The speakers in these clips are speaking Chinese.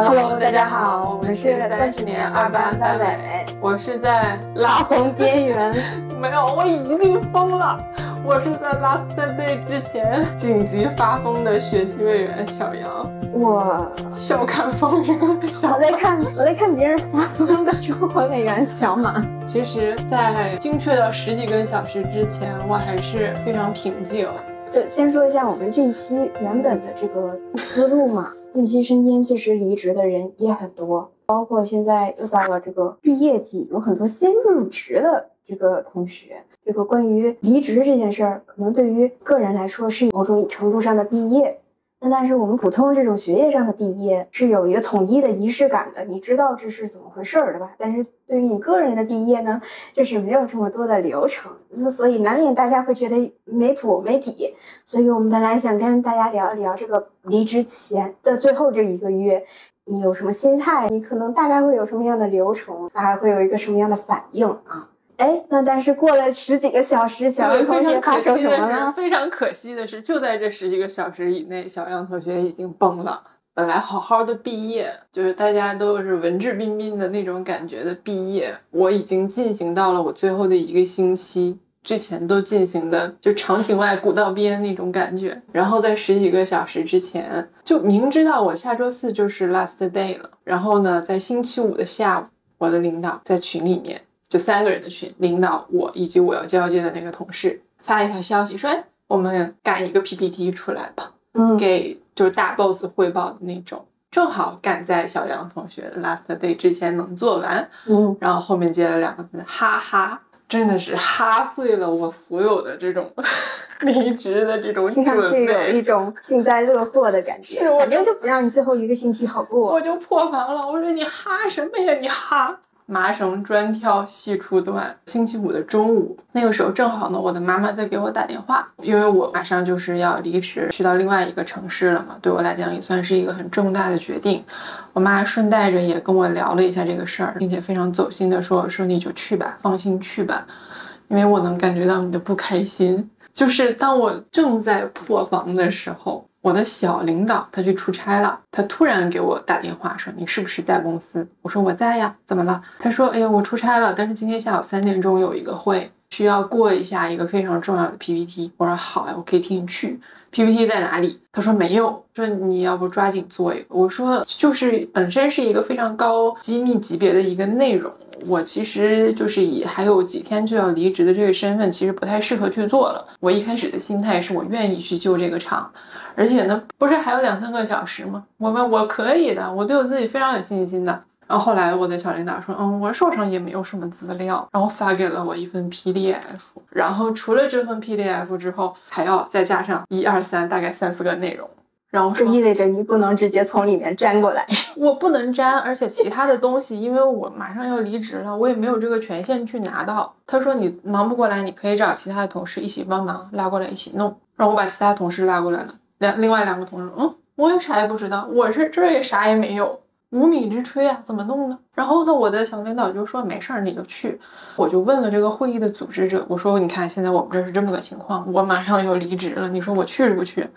Hello，大家好，我们是三十年二班班委，我是在拉红边缘，没有，我已经疯了。我是在 last day 之前紧急发疯的学习委员小杨，我笑看风云。我在看，我在看别人发疯的中国委员小马。其实，在精确到十几个小时之前，我还是非常平静。就先说一下我们这一期原本的这个思路嘛。近期身边确实离职的人也很多，包括现在又到了这个毕业季，有很多新入职的这个同学。这个关于离职这件事儿，可能对于个人来说是某种程度上的毕业。那但是我们普通这种学业上的毕业是有一个统一的仪式感的，你知道这是怎么回事儿，对吧？但是对于你个人的毕业呢，就是没有这么多的流程，所以难免大家会觉得没谱没底。所以我们本来想跟大家聊一聊这个离职前的最后这一个月，你有什么心态？你可能大概会有什么样的流程？还会有一个什么样的反应啊？哎，那但是过了十几个小时，小杨同学发生什么了？非常可惜的是，就在这十几个小时以内，小杨同学已经崩了。本来好好的毕业，就是大家都是文质彬彬的那种感觉的毕业，我已经进行到了我最后的一个星期之前都进行的，就长亭外古道边那种感觉。然后在十几个小时之前，就明知道我下周四就是 last day 了。然后呢，在星期五的下午，我的领导在群里面。就三个人的群，领导我以及我要交接的那个同事发了一条消息说：“哎，我们赶一个 PPT 出来吧，嗯，给就是大 boss 汇报的那种，正好赶在小杨同学的 last day 之前能做完，嗯，然后后面接了两个字，哈哈，真的是哈碎了我所有的这种 离职的这种听上去有一种幸灾乐祸的感觉，是，反正就不让你最后一个星期好过，我就破防了，我说你哈什么呀，你哈。”麻绳专挑细处断。星期五的中午，那个时候正好呢，我的妈妈在给我打电话，因为我马上就是要离职，去到另外一个城市了嘛。对我来讲也算是一个很重大的决定。我妈顺带着也跟我聊了一下这个事儿，并且非常走心的说：“说你就去吧，放心去吧。”因为我能感觉到你的不开心，就是当我正在破防的时候。我的小领导他去出差了，他突然给我打电话说：“你是不是在公司？”我说：“我在呀，怎么了？”他说：“哎呀，我出差了，但是今天下午三点钟有一个会，需要过一下一个非常重要的 PPT。”我说：“好呀，我可以替你去。PPT 在哪里？”他说：“没有。”说你要不抓紧做一个。我说：“就是本身是一个非常高机密级别的一个内容，我其实就是以还有几天就要离职的这个身份，其实不太适合去做了。我一开始的心态是我愿意去救这个场。”而且呢，不是还有两三个小时吗？我们我可以的，我对我自己非常有信心的。然后后来我的小领导说，嗯，我手上也没有什么资料，然后发给了我一份 PDF。然后除了这份 PDF 之后，还要再加上一二三，大概三四个内容。然后这意味着你不能直接从里面粘过来，我不能粘，而且其他的东西，因为我马上要离职了，我也没有这个权限去拿到。他说你忙不过来，你可以找其他的同事一起帮忙拉过来一起弄。然后我把其他同事拉过来了。两另外两个同事，嗯，我也啥也不知道，我是这也啥也没有，无米之炊啊，怎么弄呢？然后呢，我的小领导就说没事儿，你就去。我就问了这个会议的组织者，我说你看现在我们这是这么个情况，我马上要离职了，你说我去不去？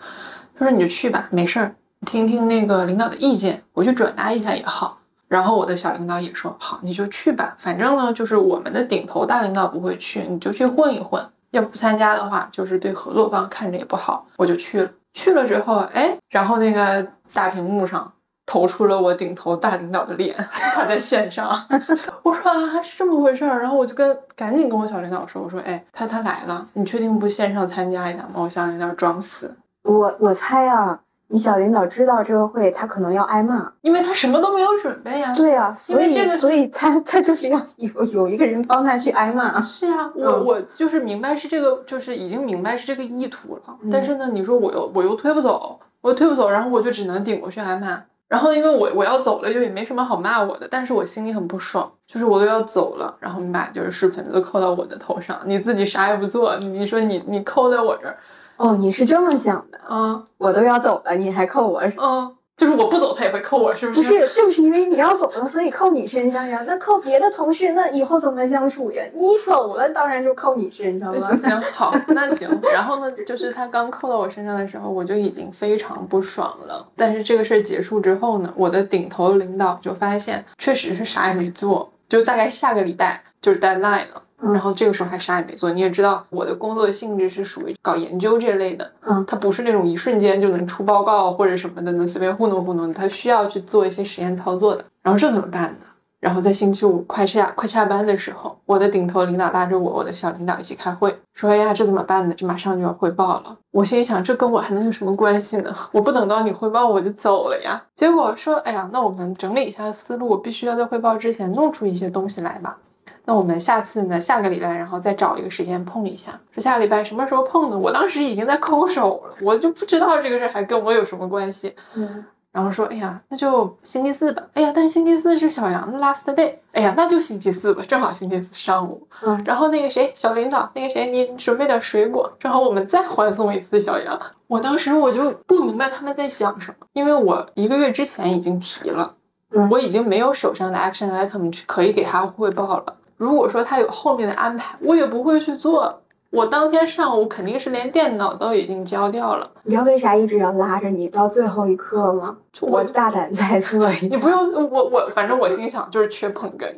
他说你就去吧，没事儿，听听那个领导的意见，我去转达一下也好。然后我的小领导也说好，你就去吧，反正呢就是我们的顶头大领导不会去，你就去混一混，要不参加的话就是对合作方看着也不好，我就去了。去了之后，哎，然后那个大屏幕上投出了我顶头大领导的脸，他在线上。我说啊，是这么回事儿。然后我就跟赶紧跟我小领导说，我说，哎，他他来了，你确定不线上参加一下吗？我小领导装死。我我猜啊。你小领导知道这个会，他可能要挨骂，因为他什么都没有准备啊。对啊，所以所以他他就是要有有一个人帮他去挨骂。是啊，我我就是明白是这个，就是已经明白是这个意图了。但是呢，你说我又我又推不走，我又推不走，然后我就只能顶过去挨骂。然后因为我我要走了，就也没什么好骂我的，但是我心里很不爽，就是我都要走了，然后你把就是屎盆子扣到我的头上，你自己啥也不做，你说你你扣在我这儿。哦，你是这么想的，嗯，我都要走了，你还扣我，嗯，就是我不走他也会扣我，是不是不是，正是因为你要走了，所以扣你身上呀。那扣别的同事，那以后怎么相处呀？你走了，当然就扣你身上了。行，好，那行。然后呢，就是他刚扣到我身上的时候，我就已经非常不爽了。但是这个事儿结束之后呢，我的顶头领导就发现，确实是啥也没做，就大概下个礼拜就是 deadline 了。然后这个时候还啥也没做，你也知道我的工作性质是属于搞研究这类的，嗯，它不是那种一瞬间就能出报告或者什么的，能随便糊弄糊弄，它需要去做一些实验操作的。然后这怎么办呢？然后在星期五快下快下班的时候，我的顶头领导拉着我，我的小领导一起开会，说：“哎呀，这怎么办呢？这马上就要汇报了。”我心里想，这跟我还能有什么关系呢？我不等到你汇报我就走了呀。结果说：“哎呀，那我们整理一下思路，我必须要在汇报之前弄出一些东西来吧。”那我们下次呢？下个礼拜，然后再找一个时间碰一下。说下个礼拜什么时候碰呢？我当时已经在抠手了，我就不知道这个事还跟我有什么关系。嗯，然后说，哎呀，那就星期四吧。哎呀，但星期四是小杨的 last day。哎呀，那就星期四吧，正好星期四上午。嗯，然后那个谁，小领导，那个谁，你准备点水果，正好我们再欢送一次小杨。我当时我就不明白他们在想什么，因为我一个月之前已经提了，嗯我已经没有手上的 action item 去可以给他汇报了。如果说他有后面的安排，我也不会去做。我当天上午肯定是连电脑都已经交掉了。你知道为啥一直要拉着你到最后一刻吗？就我我大胆猜测一下，你不用我我，反正我心想就是缺捧哏，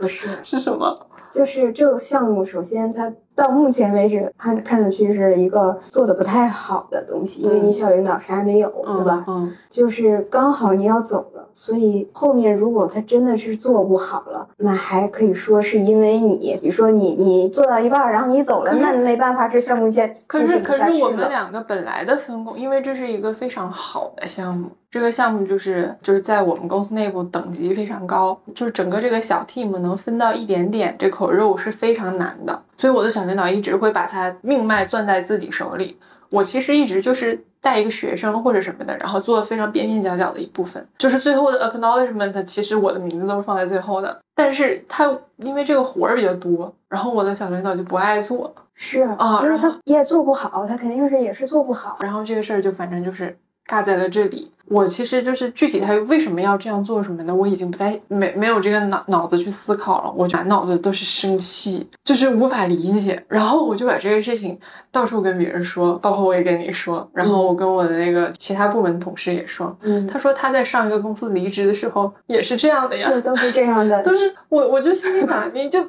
不是，是什么？就是这个项目，首先它到目前为止看看上去是一个做的不太好的东西，因为你小领导啥也没有，对吧？嗯，就是刚好你要走了，所以后面如果他真的是做不好了，那还可以说是因为你，比如说你你做到一半儿，然后你走了，那没办法，这项目进可是可进行不下去是我们。两个本来的分工，因为这是一个非常好的项目，这个项目就是就是在我们公司内部等级非常高，就是整个这个小 team 能分到一点点这口肉是非常难的，所以我的小领导一直会把他命脉攥在自己手里。我其实一直就是带一个学生或者什么的，然后做非常边边角角的一部分，就是最后的 acknowledgement，其实我的名字都是放在最后的。但是他因为这个活儿比较多，然后我的小领导就不爱做，是啊然因为他也做不好，他肯定是也是做不好。然后这个事儿就反正就是尬在了这里。我其实就是具体他为什么要这样做什么的，我已经不再没没有这个脑脑子去思考了。我满脑子都是生气，就是无法理解。然后我就把这个事情到处跟别人说，包括我也跟你说，然后我跟我的那个其他部门同事也说。嗯，他说他在上一个公司离职的时候也是这样的呀，对都是这样的，都是我我就心里想，你就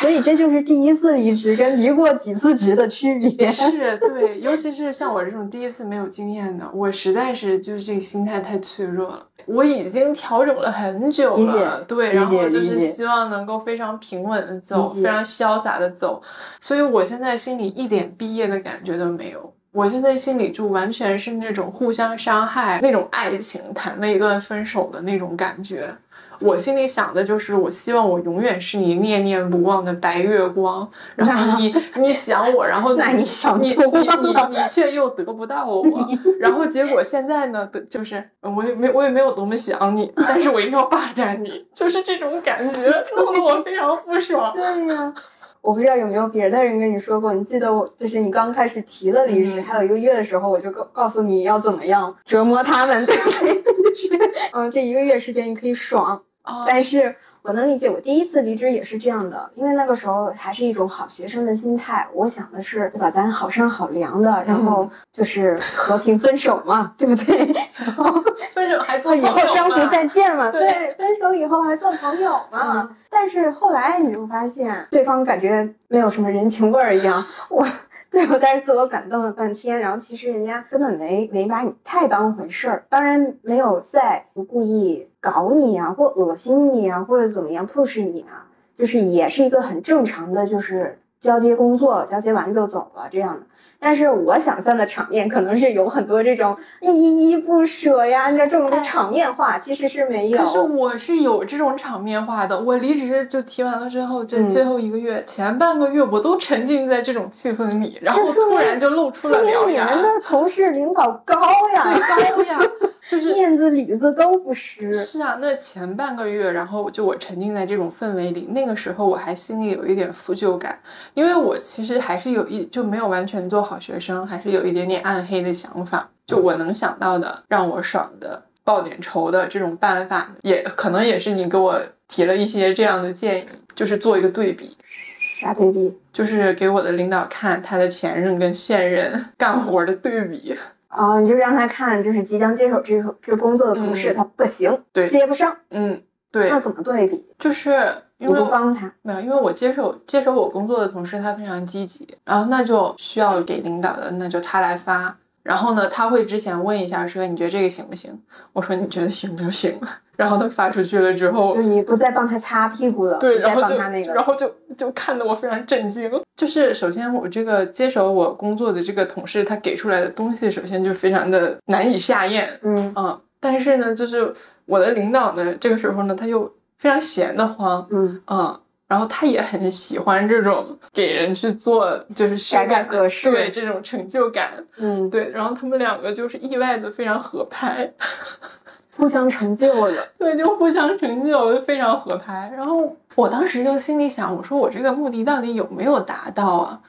所以这就是第一次离职跟离过几次职的区别。是对，尤其是像我这种第一次没有经验的，我实在是就是这个心态太脆弱了。我已经调整了很久了，对，理然后就是希望能够非常平稳的走，非常潇洒的走，所以我现在心里一点毕业的感觉都没有。我现在心里就完全是那种互相伤害、那种爱情谈了一段分手的那种感觉。我心里想的就是，我希望我永远是你念念不忘的白月光，然后你 你想我，然后那你想你你你你却又得不到我，然后结果现在呢，得就是呃我也没我也没有多么想你，但是我一定要霸占你，就是这种感觉，弄得我非常不爽。对呀，我不知道有没有别的人跟你说过，你记得我就是你刚开始提了离职，嗯还有一个月的时候，我就告告诉你要怎么样折磨他们，对不对？就是嗯，这一个月时间你可以爽，啊但是我能理解，我第一次离职也是这样的，因为那个时候还是一种好学生的心态，我想的是，对吧？咱好商好量的，然后就是和平分手嘛，对不对？然后分手还做以后江湖再见嘛，对对，分手以后还做朋友嘛。但是后来你就发现，对方感觉没有什么人情味儿一样，我。对我在这自我感动了半天，然后其实人家根本没没把你太当回事儿，当然没有在不故意搞你啊，或恶心你啊，或者怎么样 push 你啊，就是也是一个很正常的，就是交接工作，交接完就走了这样的。但是我想象的场面可能是有很多这种依依不舍呀，这种的场面化，其实是没有。可是我是有这种场面化的，我离职就提完了之后，这嗯最后一个月、前半个月我都沉浸在这种气氛里，然后突然就露出了说明你们的同事领导高呀，对高呀，就是面子里子都不失。是啊，那前半个月，然后就我沉浸在这种氛围里，那个时候我还心里有一点负疚感，因为我其实还是有一就没有完全做好学生，还是有一点点暗黑的想法。就我能想到的让我爽的，报点仇的这种办法，也可能也是你给我提了一些这样的建议，就是做一个对比，啥对比？就是给我的领导看他的前任跟现任干活的对比。啊、你就让他看，就是即将接手这个这个工作的同事，嗯他不行，对接不上，嗯，对那，怎么对比？就是因你为我帮他，没有，因为我接手接手我工作的同事他非常积极，然后那就需要给领导的，那就他来发。然后呢，他会之前问一下说你觉得这个行不行？我说你觉得行就行。然后他发出去了之后就，你不再帮他擦屁股了，对，然后就那个，然后就就看得我非常震惊。就是首先我这个接手我工作的这个同事，他给出来的东西，首先就非常的难以下咽。嗯嗯，但是呢，就是我的领导呢，这个时候呢，他又非常闲得慌。嗯，嗯，然后他也很喜欢这种给人去做，就是修改改格式对这种成就感，嗯，对，然后他们两个就是意外的非常合拍，互相成就了，对，就互相成就，非常合拍。然后我当时就心里想，我说我这个目的到底有没有达到啊？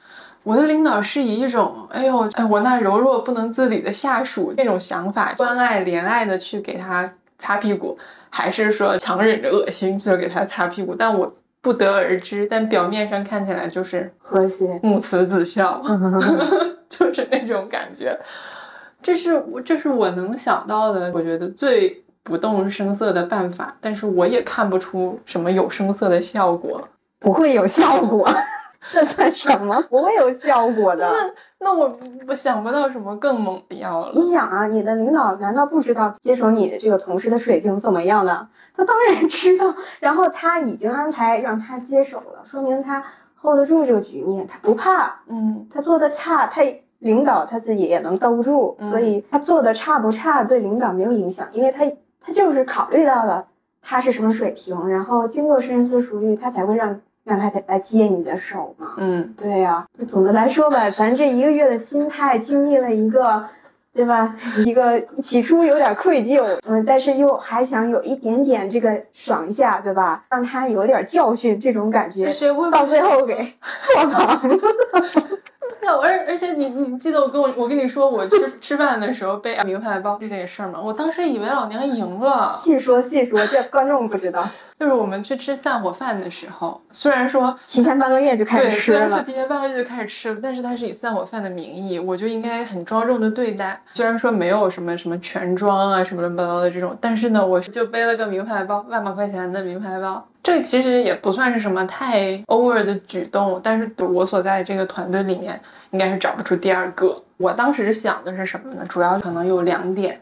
我的领导是以一种，哎呦，哎，我那柔弱不能自理的下属那种想法，关爱怜爱的去给他擦屁股，还是说强忍着恶心去给他擦屁股？但我不得而知。但表面上看起来就是和谐，母慈子孝，嗯就是那种感觉。这是我这是我能想到的，我觉得最不动声色的办法，但是我也看不出什么有声色的效果。不会有效果，这算什么？不会有效果的。那那我我想不到什么更猛的药了你。想啊，你的领导难道不知道接手你的这个同事的水平怎么样呢？他当然知道，然后他已经安排让他接手了，说明他 hold 得住这个局面，他不怕。嗯他做的差，他领导他自己也能兜住，嗯所以他做的差不差对领导没有影响，因为他他就是考虑到了他是什么水平，然后经过深思熟虑，他才会让让他来接你的手嘛。嗯对呀、总的来说吧，咱这一个月的心态经历了一个，对吧？一个起初有点愧疚，嗯，但是又还想有一点点这个爽一下，对吧？让他有点教训这种感觉，到最后给 破防了。对，而而且你你记得我跟我我跟你说我吃吃饭的时候被名牌包这件事儿吗？我当时以为老娘赢了，细说细说，这观众不知道，就是我们去吃散伙饭的时候，虽然说提前半个月就开，始吃了。提前半个月就开始吃了，但是它是以散伙饭的名义，我就应该很庄重的对待。虽然说没有什么什么全装啊什么乱七八糟的这种，但是呢，我就背了个名牌包，万把块钱的名牌包。这其实也不算是什么太 over 的举动，但是我所在这个团队里面应该是找不出第二个。我当时想的是什么呢？主要可能有两点，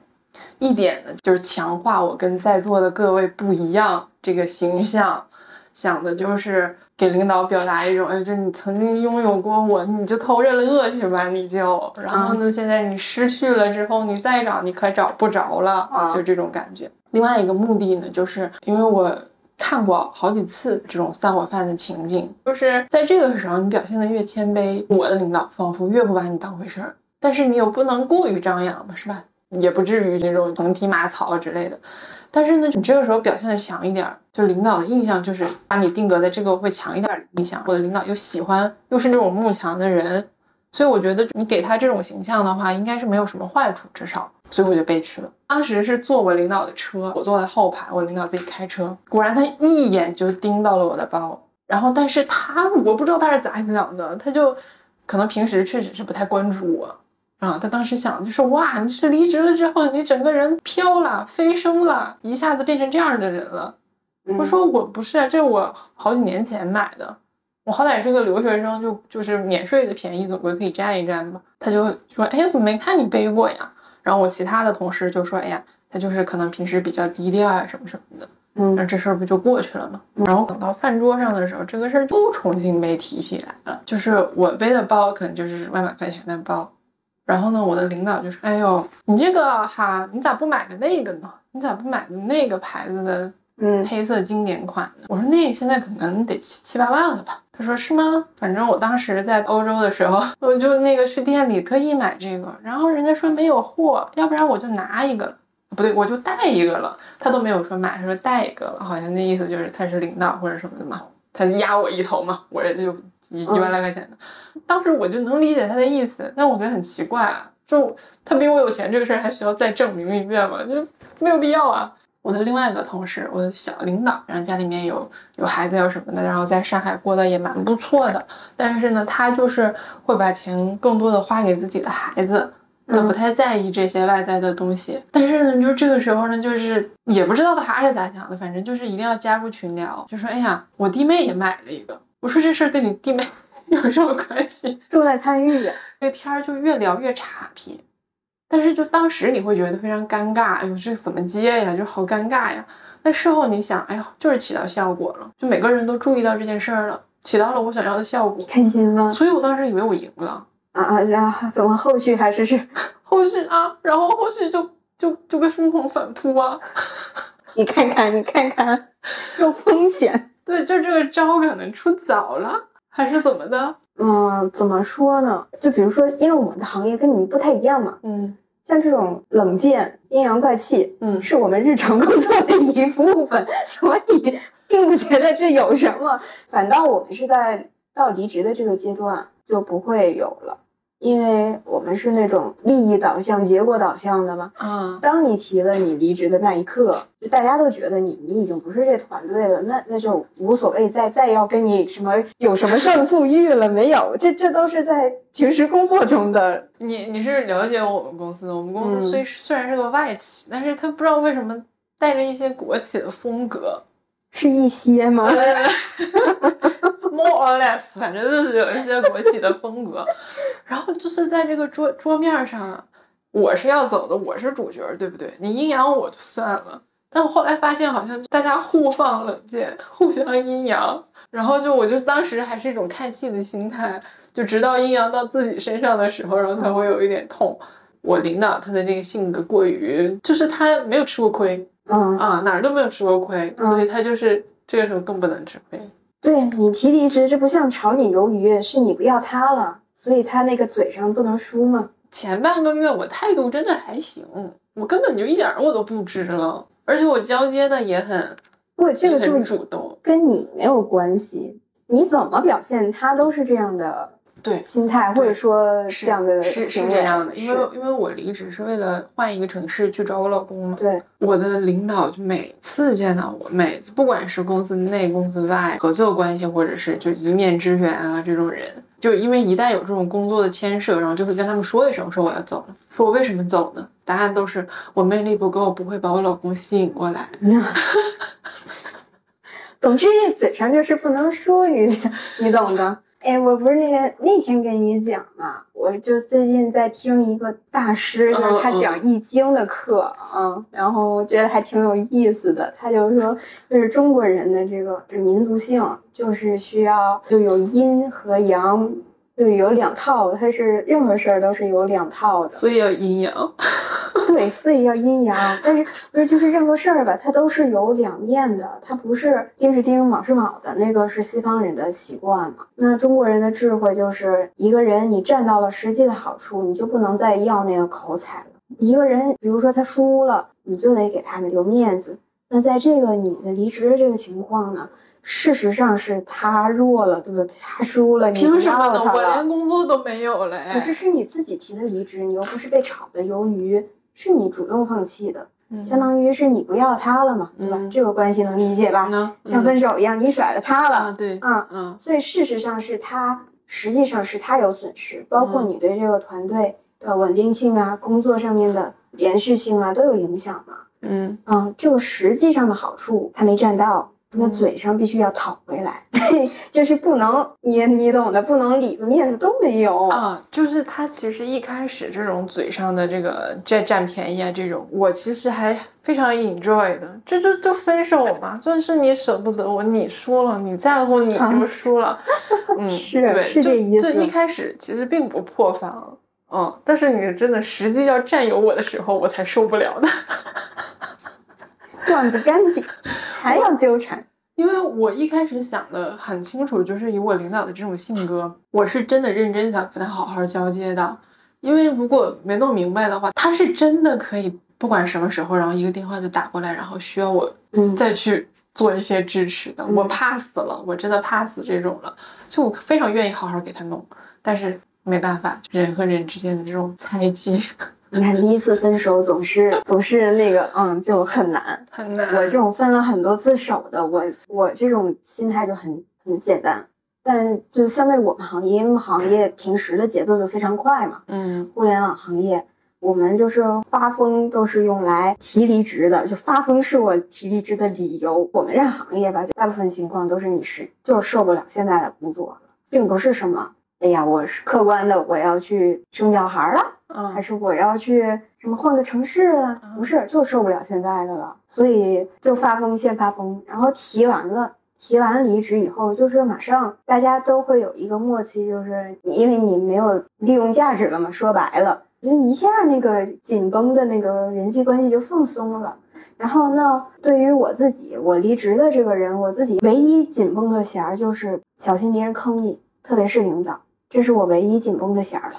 一点呢就是强化我跟在座的各位不一样这个形象，想的就是给领导表达一种，哎，就你曾经拥有过我，你就偷着乐去吧，你就，然后呢，现在你失去了之后，你再找你可找不着了，啊就这种感觉。另外一个目的呢，就是因为我。看过好几次这种散伙饭的情景，就是在这个时候，你表现的越谦卑，我的领导仿佛越不把你当回事儿，但是你又不能过于张扬吧，是吧？也不至于那种横踢马槽之类的。但是呢，你这个时候表现的强一点，就领导的印象就是把你定格在这个会强一点的印象。我的领导又喜欢，又是那种慕强的人，所以我觉得你给他这种形象的话，应该是没有什么坏处，至少。所以我就被去了。当时是坐我领导的车，我坐在后排，我领导自己开车。果然他一眼就盯到了我的包，然后但是他我不知道他是咋想的，他就可能平时确实是不太关注我。啊，他当时想就是哇，你是离职了之后，你整个人飘了，飞升了，一下子变成这样的人了。嗯我说我不是啊，这是我好几年前买的，我好歹是个留学生，就就是免税的便宜，总归可以占一占吧。他就说，哎，怎么没看你背过呀？然后我其他的同事就说，哎呀，他就是可能平时比较低调啊，什么什么的。嗯那这事儿不就过去了吗？然后等到饭桌上的时候，这个事儿又重新被提起来了。就是我背的包可能就是万把块钱的包，然后呢，我的领导就说：“哎呦，你这个哈，你咋不买个那个呢？你咋不买个那个牌子的嗯黑色经典款的？”我说：“那现在可能得七七八万了吧？”他说：“是吗？反正我当时在欧洲的时候，我就那个去店里特意买这个，然后人家说没有货，要不然我就拿一个。”不对，我就带一个了，他都没有说买，他说带一个了，好像那意思就是他是领导或者什么的嘛，他压我一头嘛，我这就一一万来块钱的，当时我就能理解他的意思，但我觉得很奇怪啊，就他比我有钱这个事儿还需要再证明一遍吗？就没有必要啊。我的另外一个同事，我的小领导，然后家里面有有孩子有什么的，然后在上海过得也蛮不错的。但是呢，他就是会把钱更多的花给自己的孩子，他不太在意这些外在的东西。但是呢，就是这个时候呢，就是也不知道他是咋想的，反正就是一定要加入群聊，就说哎呀，我弟妹也买了一个。我说这事儿跟你弟妹 有什么关系？重在参与呀。这天儿就越聊越差皮。但是就当时你会觉得非常尴尬，哎呦，这怎么接呀？就好尴尬呀。但事后你想，哎呦，就是起到效果了，就每个人都注意到这件事儿了，起到了我想要的效果，开心吗？所以我当时以为我赢了啊啊！然后怎么后续还是是 后续啊？然后后续就就就被疯狂反扑啊！你看看，你看看，有风险。对，就这个招可能出早了，还是怎么的？嗯，怎么说呢？就比如说，因为我们的行业跟你们不太一样嘛，嗯。像这种冷箭、阴阳怪气，嗯，是我们日常工作的一部分，所以并不觉得这有什么。反倒我们是在到离职的这个阶段就不会有了。因为我们是那种利益导向、结果导向的嘛。嗯，当你提了你离职的那一刻，就大家都觉得你你已经不是这团队了，那那就无所谓再再要跟你什么有什么胜负欲了没有？这这都是在平时工作中的。你你是了解我们公司的，我们公司虽虽然是个外企，但是他不知道为什么带着一些国企的风格，是一些吗 ？more or less，反正就是有一些国企的风格。然后就是在这个桌桌面上，我是要走的，我是主角，对不对？你阴阳我就算了，但我后来发现好像大家互放冷箭，互相阴阳，然后就我就当时还是一种看戏的心态，就直到阴阳到自己身上的时候，然后才会有一点痛。我领导他的那个性格过于，就是他没有吃过亏，嗯啊哪儿都没有吃过亏，所以他就是这个时候更不能吃亏。对你提离职，这不像炒你鱿鱼，是你不要他了。所以他那个嘴上不能输吗？前半个月我态度真的还行，我根本就一点我都不知了，而且我交接的也很，不，这个就是主动，跟你没有关系，你怎么表现他都是这样的。对心态，或者说这样的是是这样的，因为因为我离职是为了换一个城市去找我老公嘛。对，我的领导就每次见到我，每次不管是公司内、公司外合作关系，或者是就一面之缘啊这种人，就因为一旦有这种工作的牵涉，然后就会跟他们说一声，说我要走了，说我为什么走呢？答案都是我魅力不够，不会把我老公吸引过来。总之，这嘴上就是不能说，你你懂的。哎，我不是那天那天跟你讲嘛，我就最近在听一个大师，就是他讲易经的课啊，然后我觉得还挺有意思的。他就说，就是中国人的这个民族性，就是需要就有阴和阳。就，有两套，它是任何事儿都是有两套的，所以要阴阳。对，所以要阴阳，但是不是就是任何事儿吧，它都是有两面的，它不是丁是丁，卯是卯的，那个是西方人的习惯嘛。那中国人的智慧就是一个人你占到了实际的好处，你就不能再要那个口彩了。一个人比如说他输了，你就得给他留面子。那在这个你的离职的这个情况呢？事实上是他弱了，对不对？他输了，凭什么呢？我连工作都没有了。可是是你自己提的离职，你又不是被炒的鱿鱼，是你主动放弃的，相当于是你不要他了嘛，对吧？这个关系能理解吧？像分手一样，你甩了他了，对，嗯嗯。所以事实上是他，实际上是他有损失，包括你对这个团队的稳定性啊、工作上面的连续性啊都有影响嘛。嗯嗯，这个实际上的好处他没占到。那嘴上必须要讨回来，就是不能你你懂的，不能里子面子都没有啊。就是他其实一开始这种嘴上的这个占占便宜啊，这种我其实还非常 enjoy 的。这就就分手嘛，就是你舍不得我，你输了，你在乎你就输了。嗯，是是这意思。就一开始其实并不破防，嗯，但是你真的实际要占有我的时候，我才受不了的。断不干净，还要纠缠。因为我一开始想的很清楚，就是以我领导的这种性格，我是真的认真想跟他好好交接的。因为如果没弄明白的话，他是真的可以不管什么时候，然后一个电话就打过来，然后需要我再去做一些支持的。我怕死了，我真的怕死这种了。就我非常愿意好好给他弄，但是没办法，人和人之间的这种猜忌你看，第一次分手总是总是那个，嗯，就很难。很难。我这种分了很多次手的，我我这种心态就很很简单。但就相对我们行业，因为我们行业平时的节奏就非常快嘛，嗯互联网行业，我们就是发疯都是用来提离职的，就发疯是我提离职的理由。我们这行业吧，就大部分情况都是你是就是受不了现在的工作，并不是什么，哎呀，我是客观的，我要去生小孩了，还嗯是我要去什么换个城市了？不是，就受不了现在的了，所以就发疯先发疯，然后提完了。提完离职以后，就是马上大家都会有一个默契，就是因为你没有利用价值了嘛，说白了，就一下那个紧绷的那个人际关系就放松了。然后呢，对于我自己，我离职的这个人，我自己唯一紧绷的弦儿就是小心别人坑你，特别是领导，这是我唯一紧绷的弦儿了。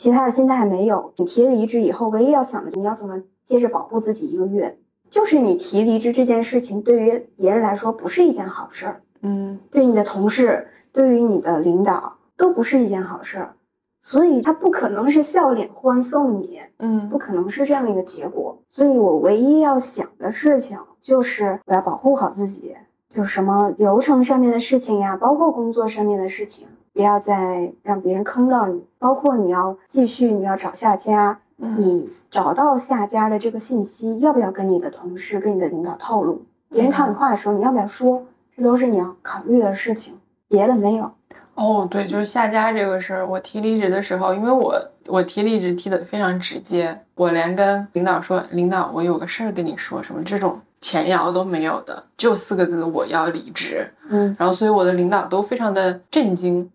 其他的现在还没有。你提离职以后，唯一要想的，你要怎么接着保护自己一个月。就是你提离职这件事情，对于别人来说不是一件好事儿，嗯对你的同事，对于你的领导都不是一件好事儿，所以他不可能是笑脸欢送你，嗯不可能是这样一个结果。所以我唯一要想的事情就是我要保护好自己，就是什么流程上面的事情呀，包括工作上面的事情，不要再让别人坑到你。包括你要继续，你要找下家，嗯你找到下家的这个信息，要不要跟你的同事、跟你的领导透露？别人套你话的时候，你要不要说？这都是你要考虑的事情，别的没有。哦，对，就是下家这个事儿，我提离职的时候，因为我我提离职提的非常直接，我连跟领导说，领导我有个事儿跟你说，什么这种前摇都没有的，就四个字，我要离职。嗯然后所以我的领导都非常的震惊，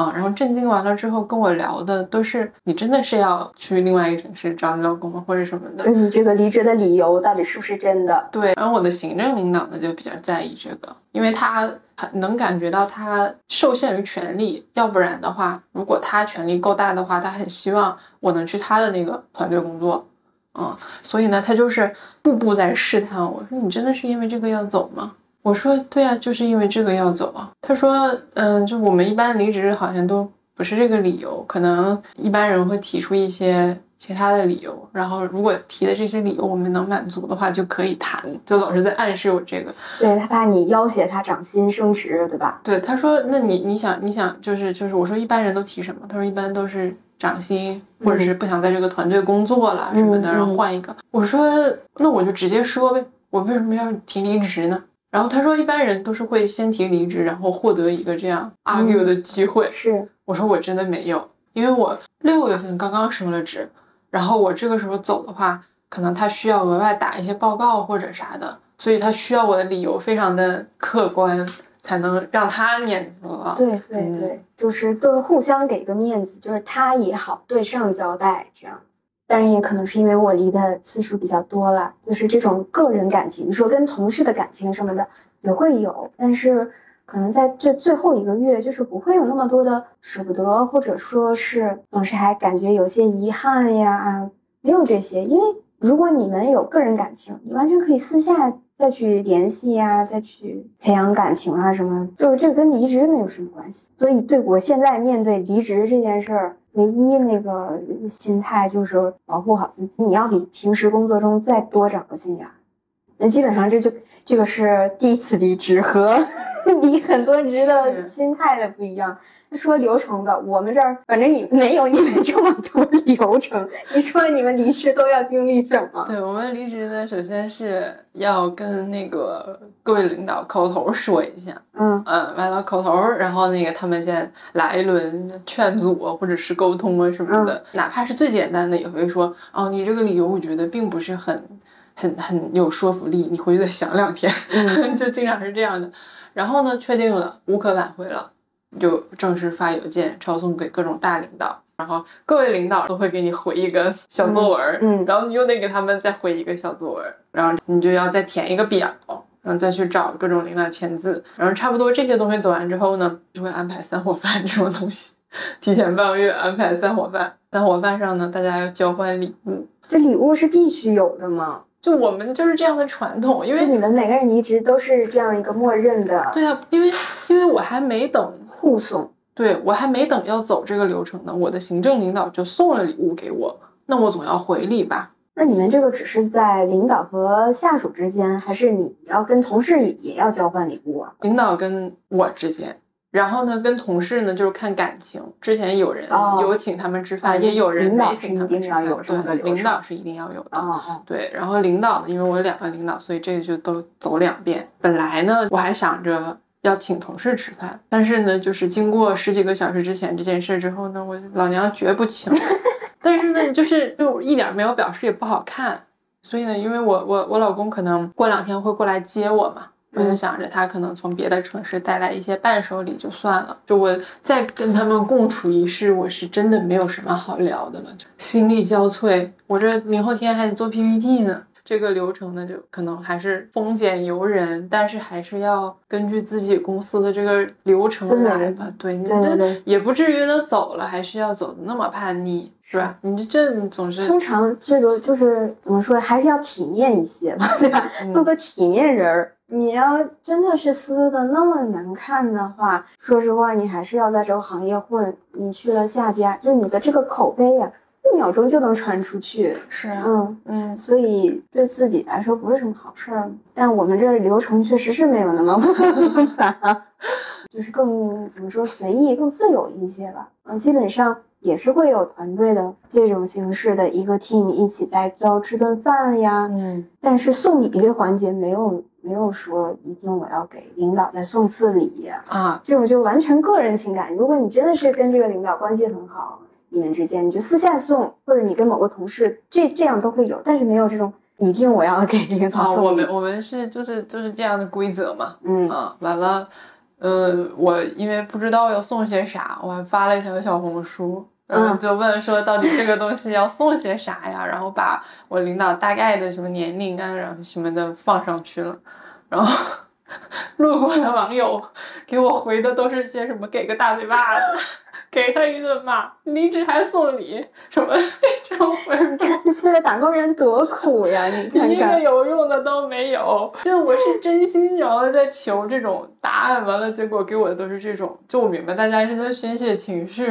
啊，然后震惊完了之后跟我聊的都是你真的是要去另外一个城市找你老公吗，或者什么的。你这个离职的理由到底是不是真的？对，然后我的行政领导呢就比较在意这个，因为他很能感觉到他受限于权力，要不然的话，如果他权力够大的话，他很希望我能去他的那个团队工作，嗯，所以呢，他就是步步在试探我，说你真的是因为这个要走吗？我说对啊，就是因为这个要走啊。他说，嗯，就我们一般离职好像都不是这个理由，可能一般人会提出一些其他的理由，然后如果提的这些理由我们能满足的话，就可以谈。就老是在暗示我这个。对他怕你要挟他涨薪升职，对吧？对，他说，那你你想你想就是就是我说一般人都提什么？他说一般都是涨薪，或者是不想在这个团队工作了什么的，嗯然后换一个。我说那我就直接说呗，我为什么要提离职呢？然后他说一般人都是会先提离职，然后获得一个这样 argue 的机会。是，我说我真的没有，因为我六月份刚刚升了职，然后我这个时候走的话，可能他需要额外打一些报告或者啥的，所以他需要我的理由非常的客观，才能让他免责。对对嗯对，就是都是互相给个面子，就是他也好对上交代这样。当然也可能是因为我离的次数比较多了，就是这种个人感情，你说跟同事的感情什么的也会有，但是可能在这最后一个月，就是不会有那么多的舍不得，或者说是总是还感觉有些遗憾呀，没有这些，因为如果你们有个人感情，你完全可以私下再去联系呀，再去培养感情啊什么，就是这跟离职没有什么关系。所以对我现在面对离职这件事儿，唯一那个心态就是保护好自己。你要比平时工作中再多长个心眼儿，那基本上这就这个是第一次离职和 离很多职的是心态的不一样。说流程的，我们这儿反正你没有你们这么多流程。你说你们离职都要经历什么？对我们离职呢，首先是要跟那个各位领导口头说一下，嗯嗯，完了口头，然后那个他们先来一轮劝阻啊，或者是沟通啊什么的，哪怕是最简单的，也会说哦，你这个理由我觉得并不是很很很有说服力，你回去再想两天，嗯 就经常是这样的。然后呢，确定了无可挽回了，就正式发邮件抄送给各种大领导。然后各位领导都会给你回一个小作文儿，嗯嗯然后你又得给他们再回一个小作文儿，然后你就要再填一个表，然后再去找各种领导签字，然后差不多这些东西走完之后呢，就会安排散伙饭这种东西，提前半个月安排散伙饭，散伙饭上呢，大家要交换礼物，这礼物是必须有的吗？就我们就是这样的传统，因为你们每个人离职都是这样一个默认的对啊，因为因为我还没等护送。对我还没等要走这个流程呢，我的行政领导就送了礼物给我，那我总要回礼吧。那你们这个只是在领导和下属之间，还是你要跟同事也要交换礼物啊？领导跟我之间，然后呢，跟同事呢就是看感情。之前有人哦有请他们吃饭，啊也有人没请他们吃饭。这个对，领导是一定要有的。哦哦，对，然后领导呢，因为我有两个领导，所以这个就都走两遍。本来呢，我还想着要请同事吃饭，但是呢，就是经过十几个小时之前这件事之后呢，我老娘绝不请。但是呢，就是就一点没有表示也不好看，所以呢，因为我我我老公可能过两天会过来接我嘛。我就嗯想着他可能从别的城市带来一些伴手礼就算了，就我再跟他们共处一室，我是真的没有什么好聊的了，就心力交瘁。我这明后天还得做 PPT 呢，这个流程呢就可能还是丰俭由人，但是还是要根据自己公司的这个流程来吧。对，你这也不至于都走了，还需要走的那么叛逆，是吧？你这这总是通常这个就是怎么说，还是要体面一些吧，对吧？嗯做个体面人儿。你要真的是撕的那么难看的话，说实话，你还是要在这个行业混。你去了下家，就你的这个口碑呀、一秒钟就能传出去。是啊，嗯，嗯，所以对自己来说不是什么好事儿。但我们这儿流程确实是没有那么复杂，就是更怎么说随意、更自由一些吧。嗯，基本上也是会有团队的这种形式的一个 team 一起在要吃顿饭呀。嗯，但是送礼这环节没有没有说一定我要给领导再送次礼，啊，这种就完全个人情感。如果你真的是跟这个领导关系很好，你们之间你就私下送，或者你跟某个同事这这样都会有，但是没有这种一定我要给领导啊，送礼。我们我们是就是就是这样的规则嘛，嗯啊，完了，呃，我因为不知道要送些啥，我还发了一条小红书，嗯就问说到底这个东西要送些啥呀？然后把我领导大概的什么年龄啊，然后什么的放上去了，然后路过的网友给我回的都是些什么给个大嘴巴子。给他一顿骂，离职还送礼，什么 这种回复，现在打工人多苦呀！你看一个，有用的都没有。就我是 真心，然后在求这种答案，完了结果给我的都是这种。就我明白大家是在宣泄情绪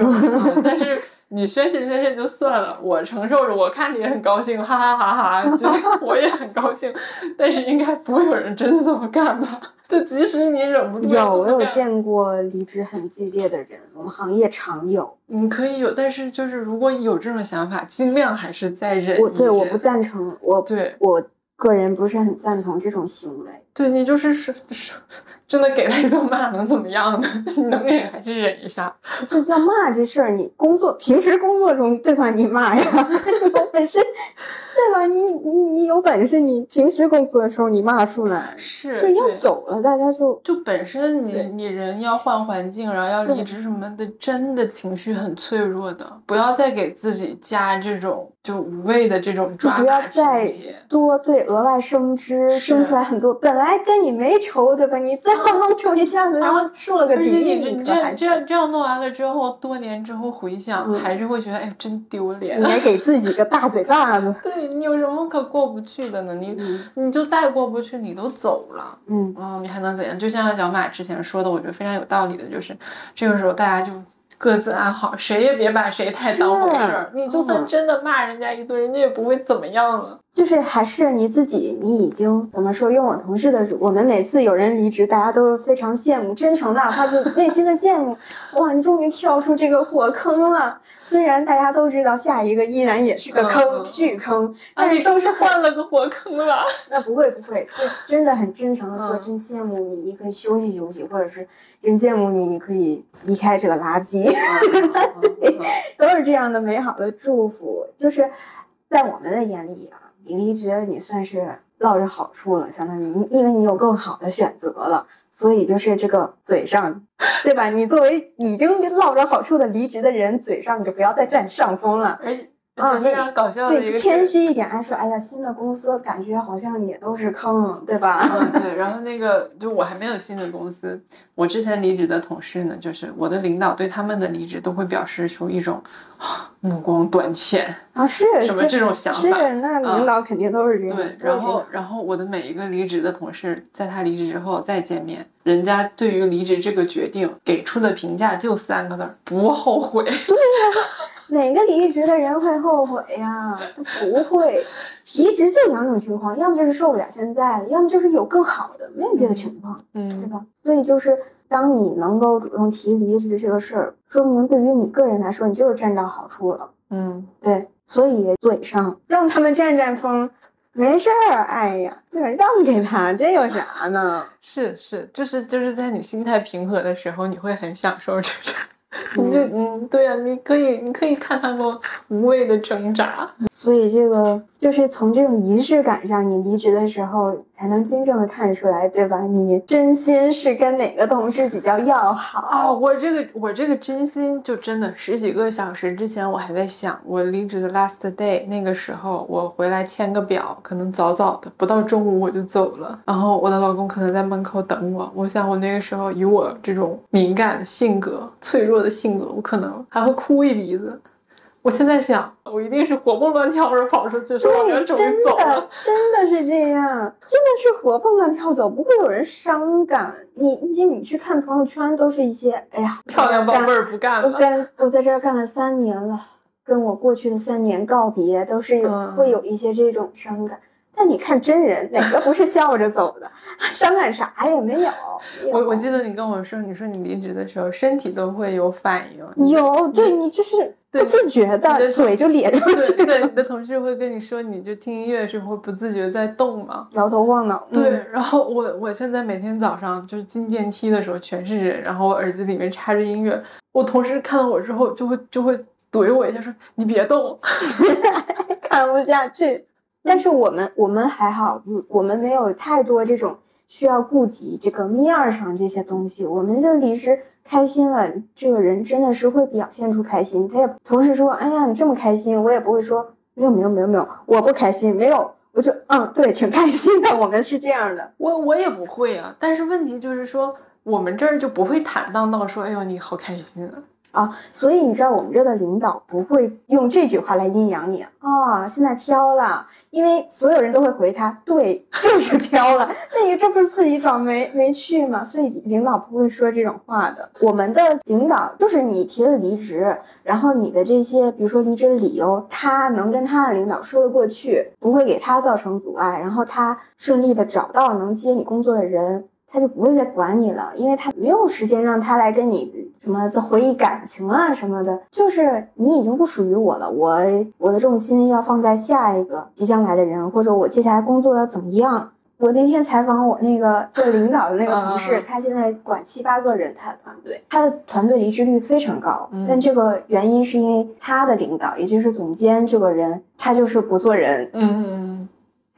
但是你宣泄宣泄就算了，我承受着，我看你也很高兴，哈哈哈哈，就 我也很高兴。但是应该不会有人真的这么干吧？就即使你忍不住有我有见过离职很激烈的人，我们行业常有。你可以有，但是就是如果有这种想法，尽量还是再忍一我对我不赞成，我对我个人不是很赞同这种行为。对你就是是是，真的给他一顿骂能怎么样呢？你能忍还是忍一下。就要骂这事儿，你工作平时工作中对吧？你骂呀，你有本事，对吧？你你你有本事，你平时工作的时候你骂出来，是，就是要走了，大家就就本身你你人要换环境，然后要离职什么的，真的情绪很脆弱的，不要再给自己加这种就无谓的这种就不要再节。多对额外生枝，是生出来很多本来跟你没仇对吧？你最后弄出一下子，然后树了个而且敌意，你这这这样这样弄完了之后，多年之后回想，嗯还是会觉得哎，真丢脸你还给自己个大嘴巴子。对你有什么可过不去的呢？你嗯你就再过不去，你都走了。嗯，嗯，你还能怎样？就像小马之前说的，我觉得非常有道理的，就是这个时候大家就各自安好，谁也别把谁太当回事儿。你就算嗯真的骂人家一顿，人家也不会怎么样了。就是还是你自己，你已经怎么说？用我同事的，我们每次有人离职，大家都是非常羡慕，真诚的发自内心的羡慕。哇，你终于跳出这个火坑了！虽然大家都知道下一个依然也是个坑，巨坑，啊，但是你都是换了个火坑了。那不会不会，就真的很真诚的说，嗯真羡慕你，你可以休息休息，或者是真羡慕你，你可以离开这个垃圾，都是这样的美好的祝福。就是在我们的眼里啊，你离职你算是落着好处了，相当于你因为你有更好的选择了，所以就是这个嘴上，对吧？你作为已经落着好处的离职的人，嘴上你就不要再占上风了。嗯，非常搞笑的一对，个谦虚一点，还说，哎呀，新的公司感觉好像也都是坑，对吧？嗯，对，然后那个就我还没有新的公司，我之前离职的同事呢，就是我的领导对他们的离职都会表示出一种啊目光短浅，啊，是什么这种想法是法那领导肯定都是这样。对，然后然后我的每一个离职的同事，在他离职之后再见面，人家对于离职这个决定给出的评价就三个字儿：不后悔。哪个离职的人会后悔呀？他不会，离职就两种情况，要么就是受不了现在的，要么就是有更好的，没有别的情况，嗯对嗯吧？所以就是当你能够主动提离职这个事儿，说明对于你个人来说，你就是占到好处了。嗯，对，所以嘴上让他们占占风，没事儿。哎呀，对吧？让给他，这有啥呢？是是，就是就是在你心态平和的时候，你会很享受这个。你就嗯，对呀、你可以你可以看他们无谓的挣扎。所以这个就是从这种仪式感上，你离职的时候才能真正的看出来，对吧？你真心是跟哪个同事比较要好哦，我这个我这个真心就真的十几个小时之前，我还在想，我离职的 last day 那个时候，我回来签个表，可能早早的，不到中午我就走了。然后我的老公可能在门口等我。我想我那个时候以我这种敏感性格、脆弱的性格，我可能还会哭一鼻子。我现在想，我一定是活蹦乱跳着跑出去，说我对，真于走了的。真的是这样，真的是活蹦乱跳走，不会有人伤感。你你你去看朋友圈，都是一些哎呀漂亮宝贝儿。不干了我了。干我在这儿干了三年了，跟我过去的三年告别，都是有、嗯会有一些这种伤感。但你看真人，哪个不是笑着走的？伤感啥也。没有我我记得你跟我说，你说你离职的时候身体都会有反应。有，对你就是 不对自觉的的嘴就咧出去对对，了，你的同事会跟你说，你就听音乐的时候会不自觉在动嘛。摇头晃脑。嗯对，然后我我现在每天早上就是进电梯的时候全是人，然后我耳机里面插着音乐，我同事看到我之后就会就会怼我一下说你别动。看不下去。但是我们我们还好，嗯我们没有太多这种需要顾及这个面儿上这些东西。我们就离职开心了，这个人真的是会表现出开心。他也同时说，哎呀，你这么开心，我也不会说没有没有没有没有，我不开心，没有，我就嗯对，挺开心的。我们是这样的。我我也不会啊，但是问题就是说我们这儿就不会坦荡到说，哎呦你好开心啊。啊，所以你知道我们这的领导不会用这句话来阴阳你啊，现在飘了，因为所有人都会回他，对，就是飘了。那你这不是自己找没没去吗？所以领导不会说这种话的。我们的领导就是你提了离职，然后你的这些，比如说离职的理由，他能跟他的领导说得过去，不会给他造成阻碍，然后他顺利的找到能接你工作的人。他就不会再管你了，因为他没有时间让他来跟你什么再回忆感情啊什么的，就是你已经不属于我了，我我的重心要放在下一个即将来的人，或者我接下来工作要怎么样。我那天采访我那个做领导的那个同事，嗯他现在管七八个人，他的团队，他的团队离职率非常高，嗯。但这个原因是因为他的领导，也就是总监这个人，他就是不做人，嗯嗯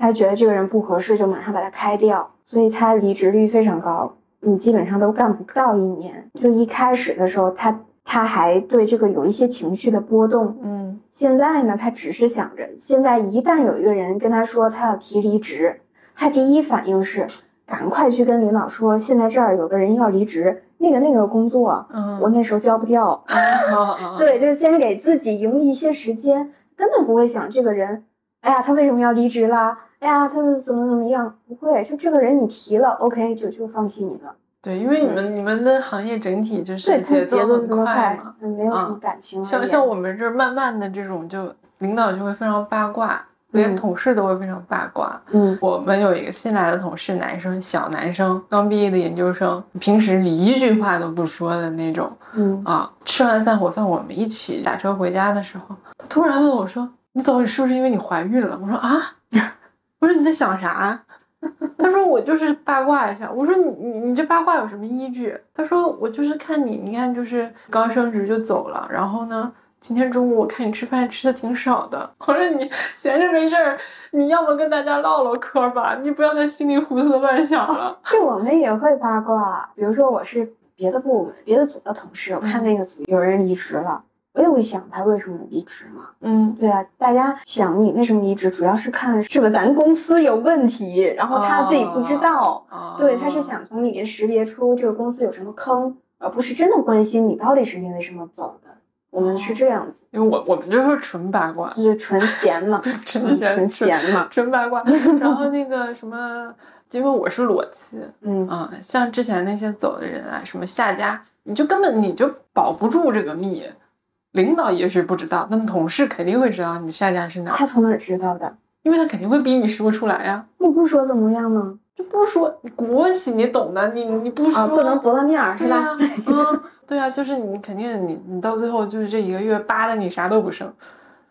他觉得这个人不合适，就马上把他开掉，所以他离职率非常高。你基本上都干不到一年。就一开始的时候，他他还对这个有一些情绪的波动。嗯现在呢，他只是想着，现在一旦有一个人跟他说他要提离职，他第一反应是赶快去跟领导说，现在这儿有个人要离职，那个那个工作嗯，我那时候交不掉。啊对，就是先给自己赢一些时间，根本不会想这个人，哎呀，他为什么要离职啦？哎呀，他怎么怎么样？不会，就这个人你提了，OK，就就放弃你了。对，因为你们你们的行业整体就是节节奏很快嘛，，嗯，没有什么嗯感情而像。像我们这儿慢慢的这种，就领导就会非常八卦，连嗯同事都会非常八卦。嗯我们有一个新来的同事，男生，小男生，刚毕业的研究生，平时一句话都不说的那种嗯啊。吃完散伙饭，我们一起打车回家的时候，他突然问我说：“你走是不是因为你怀孕了？”我说：“啊。”我说：“你在想啥？” 他说：“我就是八卦一下。”我说：“你你你这八卦有什么依据？”他说：“我就是看你，你看就是刚升职就走了，然后呢，今天中午我看你吃饭吃的挺少的。”我说：“你闲着没事儿，你要么跟大家唠唠嗑吧，你不要在心里胡思乱想了。这我们也会八卦，比如说我是别的部门、别的组的同事，我看那个组有人离职了，我也会想他为什么离职嘛。嗯，对啊，大家想你为什么离职，主要是看是不是咱公司有问题，然后他自己不知道。哦对，他是想从里面识别出这个公司有什么坑，而不是真的关心你到底是因为什么走的。我们是这样子，因为我我们就是纯八卦，就是纯闲嘛，纯闲纯闲嘛。纯八卦。然后那个什么，因为我是裸辞，嗯嗯，像之前那些走的人啊，什么下家，你就根本你就保不住这个密。领导也许不知道，但同事肯定会知道你下家是哪，他从哪儿知道的？因为他肯定会逼你说出来呀。你不说怎么样呢？就不说你国企你懂的，你你不说、啊，不能驳了面儿是吧？嗯，对啊，就是你肯定你你到最后就是这一个月扒的你啥都不剩。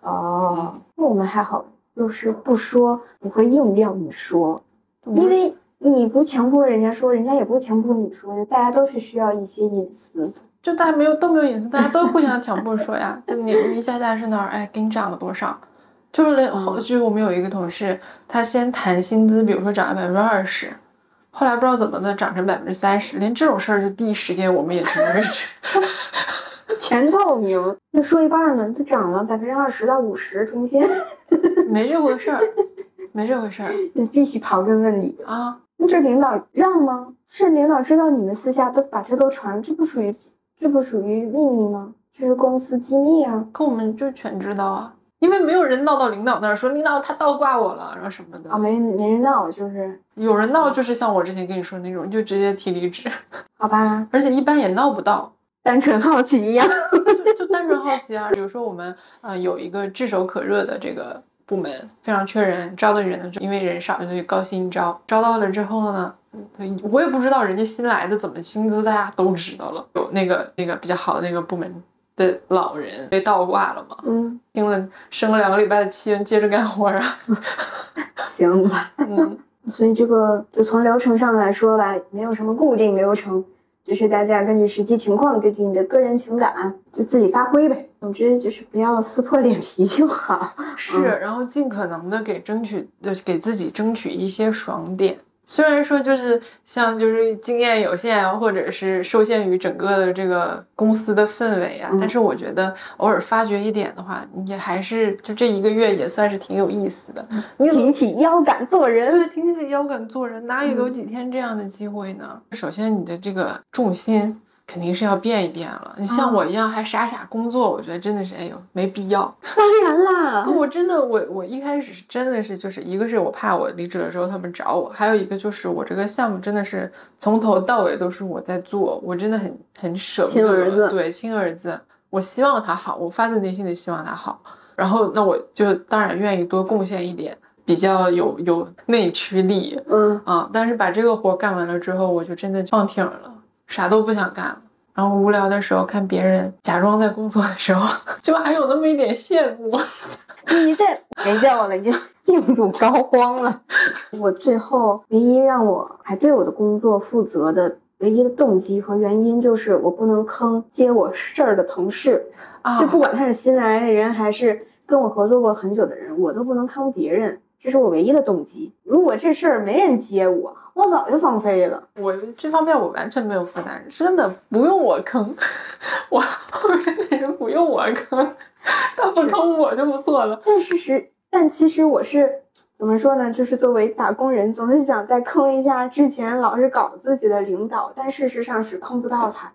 哦，那我们还好，就是不说不会硬要你说，因为你不强迫人家说，人家也不强迫你说，大家都是需要一些隐私。就大家没有都没有隐私，大家都互相强迫说呀。就你你下家是哪儿？哎，给你涨了多少？就是连后就是我们有一个同事，他先谈薪资，比如说涨了百分之二十，后来不知道怎么的涨成百分之三十，连这种事儿就第一时间我们也全认识。全透明，那说一半呢，就涨了百分之二十到五十中间，没这回事儿，没这回事儿你必须刨根问底。啊！那这领导让吗？是领导知道你们私下都把这都传，这不属于这不属于秘密吗？这是公司机密啊！可我们就全知道啊，因为没有人闹到领导那儿说领导他倒挂我了，然后什么的啊，没没人闹，就是有人闹就是像我之前跟你说的那种，就直接提离职，好吧，而且一般也闹不到。单纯好奇一样。就就单纯好奇啊，比如说我们呃有一个炙手可热的这个部门，非常缺人，招的人呢，就因为人少，就高薪招，招到了之后呢，对我也不知道人家新来的怎么薪资，大家都知道了，有那个那个比较好的那个部门的老人被倒挂了嘛，嗯，听了生了两个礼拜的气，接着干活啊，行吧。嗯，所以这个就从流程上来说吧，没有什么固定流程，就是大家根据实际情况，根据你的个人情感，就自己发挥呗。总之就是不要撕破脸皮就好。是，然后尽可能的给争取，呃，给自己争取一些爽点。虽然说就是像就是经验有限啊，或者是受限于整个的这个公司的氛围啊，嗯但是我觉得偶尔发掘一点的话，也还是就这一个月也算是挺有意思的。你挺起腰杆做对人。挺起腰杆做人，哪有有嗯几天这样的机会呢？首先，你的这个重心肯定是要变一变了。你像哦我一样还傻傻工作，我觉得真的是哎呦没必要。当然啦，我真的，我我一开始是真的是，就是一个是我怕我离职了之后他们找我，还有一个就是我这个项目真的是从头到尾都是我在做，我真的很很舍不得，亲儿子对亲儿子，我希望他好，我发自内心的希望他好，然后那我就当然愿意多贡献一点，比较有有内驱力嗯，啊，但是把这个活干完了之后，我就真的放挺了，啥都不想干了。然后无聊的时候看别人假装在工作的时候，就还有那么一点羡慕。你这没叫了，你这病入膏肓了。我最后唯一让我还对我的工作负责的唯一的动机和原因，就是我不能坑接我事儿的同事。啊，就不管他是新来的人还是跟我合作过很久的人，我都不能坑别人，这是我唯一的动机。如果这事儿没人接我，我早就放飞了。我这方面我完全没有负担，真的不用我坑，我后面的人不用我坑，他不坑我就不错了。但事实，但其实我是怎么说呢？就是作为打工人，总是想再坑一下之前老是搞自己的领导，但事实上是坑不到他的。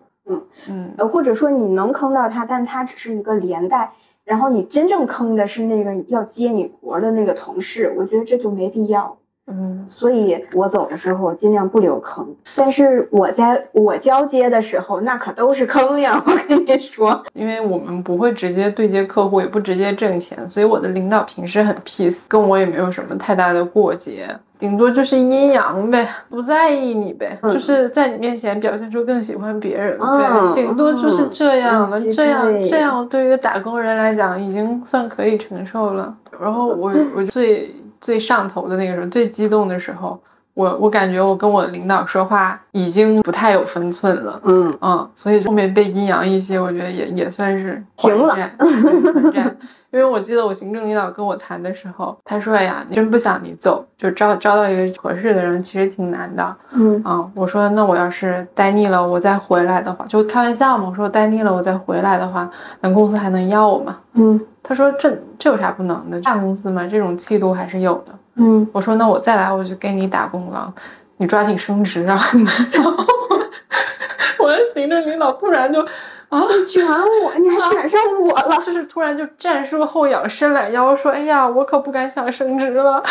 嗯，呃，或者说你能坑到他，但他只是一个连带，然后你真正坑的是那个要接你活的那个同事，我觉得这就没必要。嗯，所以我走的时候尽量不留坑，但是我在我交接的时候，那可都是坑呀！我跟你说，因为我们不会直接对接客户，也不直接挣钱，所以我的领导平时很 peace，跟我也没有什么太大的过节，顶多就是阴阳呗，不在意你呗，嗯就是在你面前表现出更喜欢别人嗯呗，顶多就是这样了。嗯这样这样对于打工人来讲，已经算可以承受了。然后我我最最上头的那个时候，最激动的时候，我我感觉我跟我的领导说话已经不太有分寸了。嗯嗯，所以后面被阴阳一些，我觉得也也算是平了 因为我记得我行政领导跟我谈的时候，他说：“哎呀，真不想你走，就招招到一个合适的人，其实挺难的。”嗯啊，我说那我要是待腻了，我再回来的话，就开玩笑嘛。我说待腻了，我再回来的话，咱公司还能要我吗？嗯他说这这有啥不能的？大公司嘛，这种气度还是有的。嗯，我说那我再来，我就给你打工了，你抓紧升职啊。然后我我的 行政领导突然就啊，你卷我，你还卷上我了。就是突然就战术后仰伸懒腰说，哎呀，我可不敢想升职了。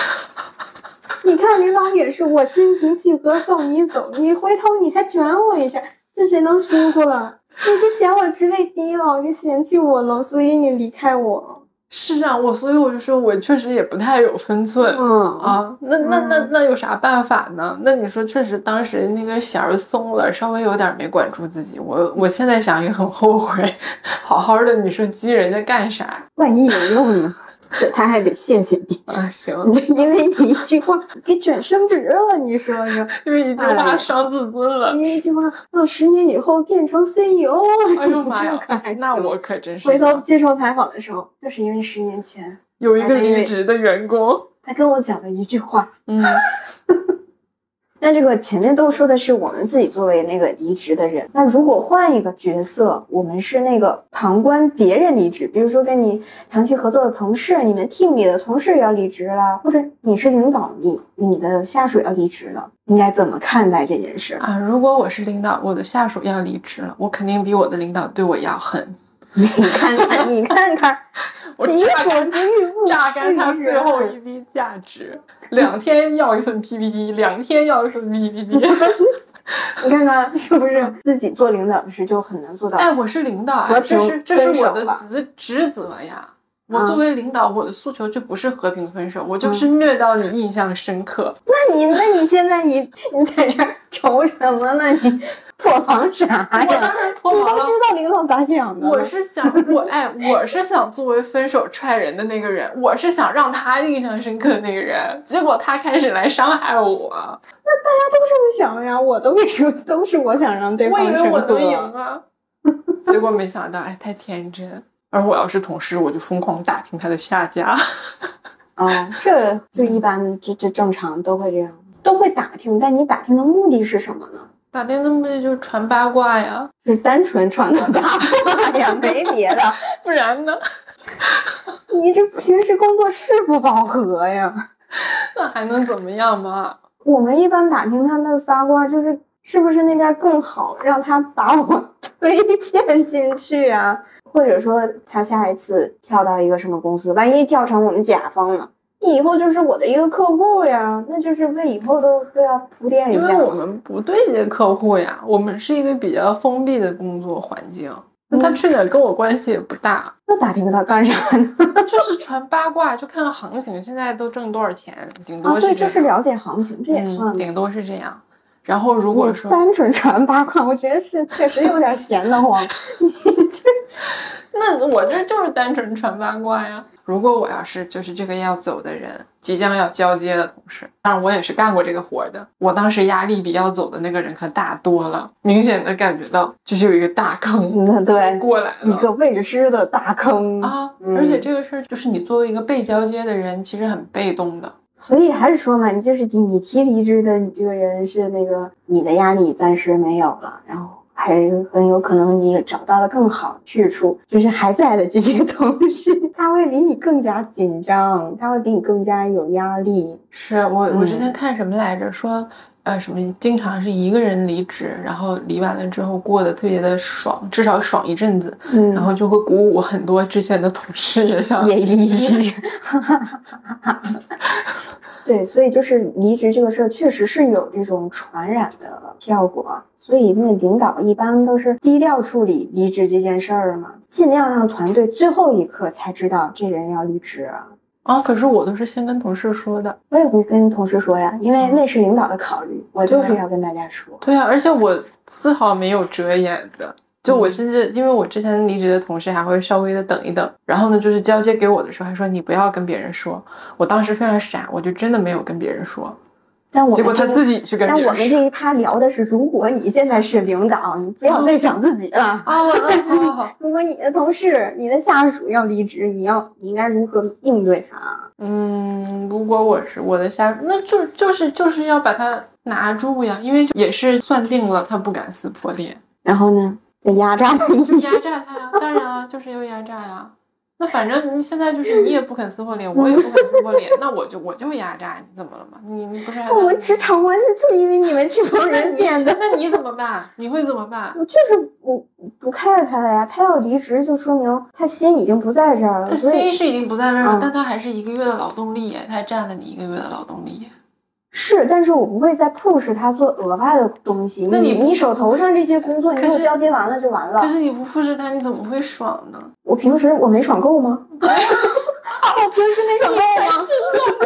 你看领导也是，我心平气和送你走，你回头你还卷我一下，这谁能舒服了？你是嫌我职位低了，你嫌弃我了，所以你离开我。是啊，我所以我就说我确实也不太有分寸。嗯啊，那那那那有啥办法呢？那你说确实当时那个弦儿松了，稍微有点没管住自己。我我现在想也很后悔，好好的你说激人家干啥万一有用呢？这他还得谢谢你，啊？行，因为你一句话给卷升职了，你说说，因为一句话伤自尊了。因为一句话让十年以后变成 CEO，哎呦妈呀那我可真是回头接受采访的时候，就是因为十年前有一个离职的员工，他跟我讲了一句话。嗯 那这个前面都说的是我们自己作为那个离职的人，那如果换一个角色，我们是那个旁观别人离职，比如说跟你长期合作的同事，你们 team 里的同事要离职了，或者你是领导，你你的下属要离职了，应该怎么看待这件事？啊，如果我是领导，我的下属要离职了，我肯定比我的领导对我要狠，你看看，你看看，我己所不欲，勿榨干他最后一滴价值，两天要一份 PPT，两天要一份 PPT。你看看是不是自己做领导的事就很难做到？哎，我是领导啊，和平这是这是我的职职责呀。我嗯作为领导，我的诉求就不是和平分手，我就是虐到你印象深刻。那你那你现在你你在这儿愁什么呢？你破防啥我当呀？你都知，道领导咋想的。我是想我哎，我是想作为分手踹人的那个人，我是想让他印象深刻的那个人，结果他开始来伤害我，那大家都这么想的呀，我都没说，都是我想让对我以方深刻。为我能赢啊，结果没想到哎，太天真。而我要是同事，我就疯狂打听他的下家。哦，这就一般，这这正常都会这样，都会打听。但你打听的目的是什么呢？打听的目的就是传八卦呀，是单纯传个八卦 呀，没别的。不然呢？你这平时工作是不饱和呀？那还能怎么样嘛？我们一般打听他的八卦，就是是不是那边更好，让他把我推荐进去啊？或者说他下一次跳到一个什么公司，万一跳成我们甲方了，以后就是我的一个客户呀，那就是为以后都都要铺垫一下。因为我们不对接客户呀，我们是一个比较封闭的工作环境，那他去哪儿跟我关系也不大，那打听他干啥呢？就是传八卦，就看看行情，现在都挣多少钱，顶多啊，对，这样，这是了解行情，这也算嗯，顶多是这样。然后如果说单纯传八卦，我觉得是确实有点闲得慌。你这那我这就是单纯传八卦呀。如果我要是就是这个要走的人，即将要交接的同事，当然我也是干过这个活儿的。我当时压力比要走的那个人可大多了，明显的感觉到就是有一个大坑过来了。一个未知的大坑啊，嗯而且这个事儿就是你作为一个被交接的人，其实很被动的。所以还是说嘛，你就是你提离职的，你这个人是那个你的压力暂时没有了，然后还很有可能你找到了更好去处，就是还在的这些 同事，他会比你更加紧张，他会比你更加有压力。是我我之前嗯看什么来着，说呃什么经常是一个人离职，然后离完了之后过得特别的爽，至少爽一阵子，嗯，然后就会鼓舞很多之前的同事 也想也离职。对，所以就是离职这个事儿，确实是有这种传染的效果。所以那领导一般都是低调处理离职这件事儿嘛，尽量让团队最后一刻才知道这人要离职。啊，可是我都是先跟同事说的。我也会跟同事说呀，因为那是领导的考虑，我就是要跟大家说。对啊，而且我丝毫没有遮掩的。就我嗯甚至，因为我之前离职的同事还会稍微的等一等，然后呢，就是交接给我的时候还说你不要跟别人说。我当时非常傻，我就真的没有跟别人说。但我结果他自己去跟但别人说我们这一趴聊的是，如果你现在是领导，你不要再想自己了。啊，我嗯，好好好，如果你的同事、你的下属要离职，你要你应该如何应对他？嗯，如果我是我的下，那就就是就是要把他拿住呀，因为也是算定了他不敢撕破脸，然后呢，再压榨他。压榨他呀，当然啊，就是要压榨呀。那反正你现在就是你也不肯撕破脸，我也不肯撕破脸，那我就我就压榨你，怎么了嘛？你你不是还我们职场关系就因为你们这帮人变的。那你怎么办？你会怎么办？我就是我不 care 他了呀，他要离职就说明他心已经不在这儿了，他心是已经不在那儿了，嗯但他还是一个月的劳动力耶，他还占了你一个月的劳动力耶。是，但是我不会再 push 他做额外的东西。那你你你手头上这些工作，你给我交接完了就完了。可是你不 push 他，你怎么会爽呢？我平时我没爽够吗？我平时没爽够吗？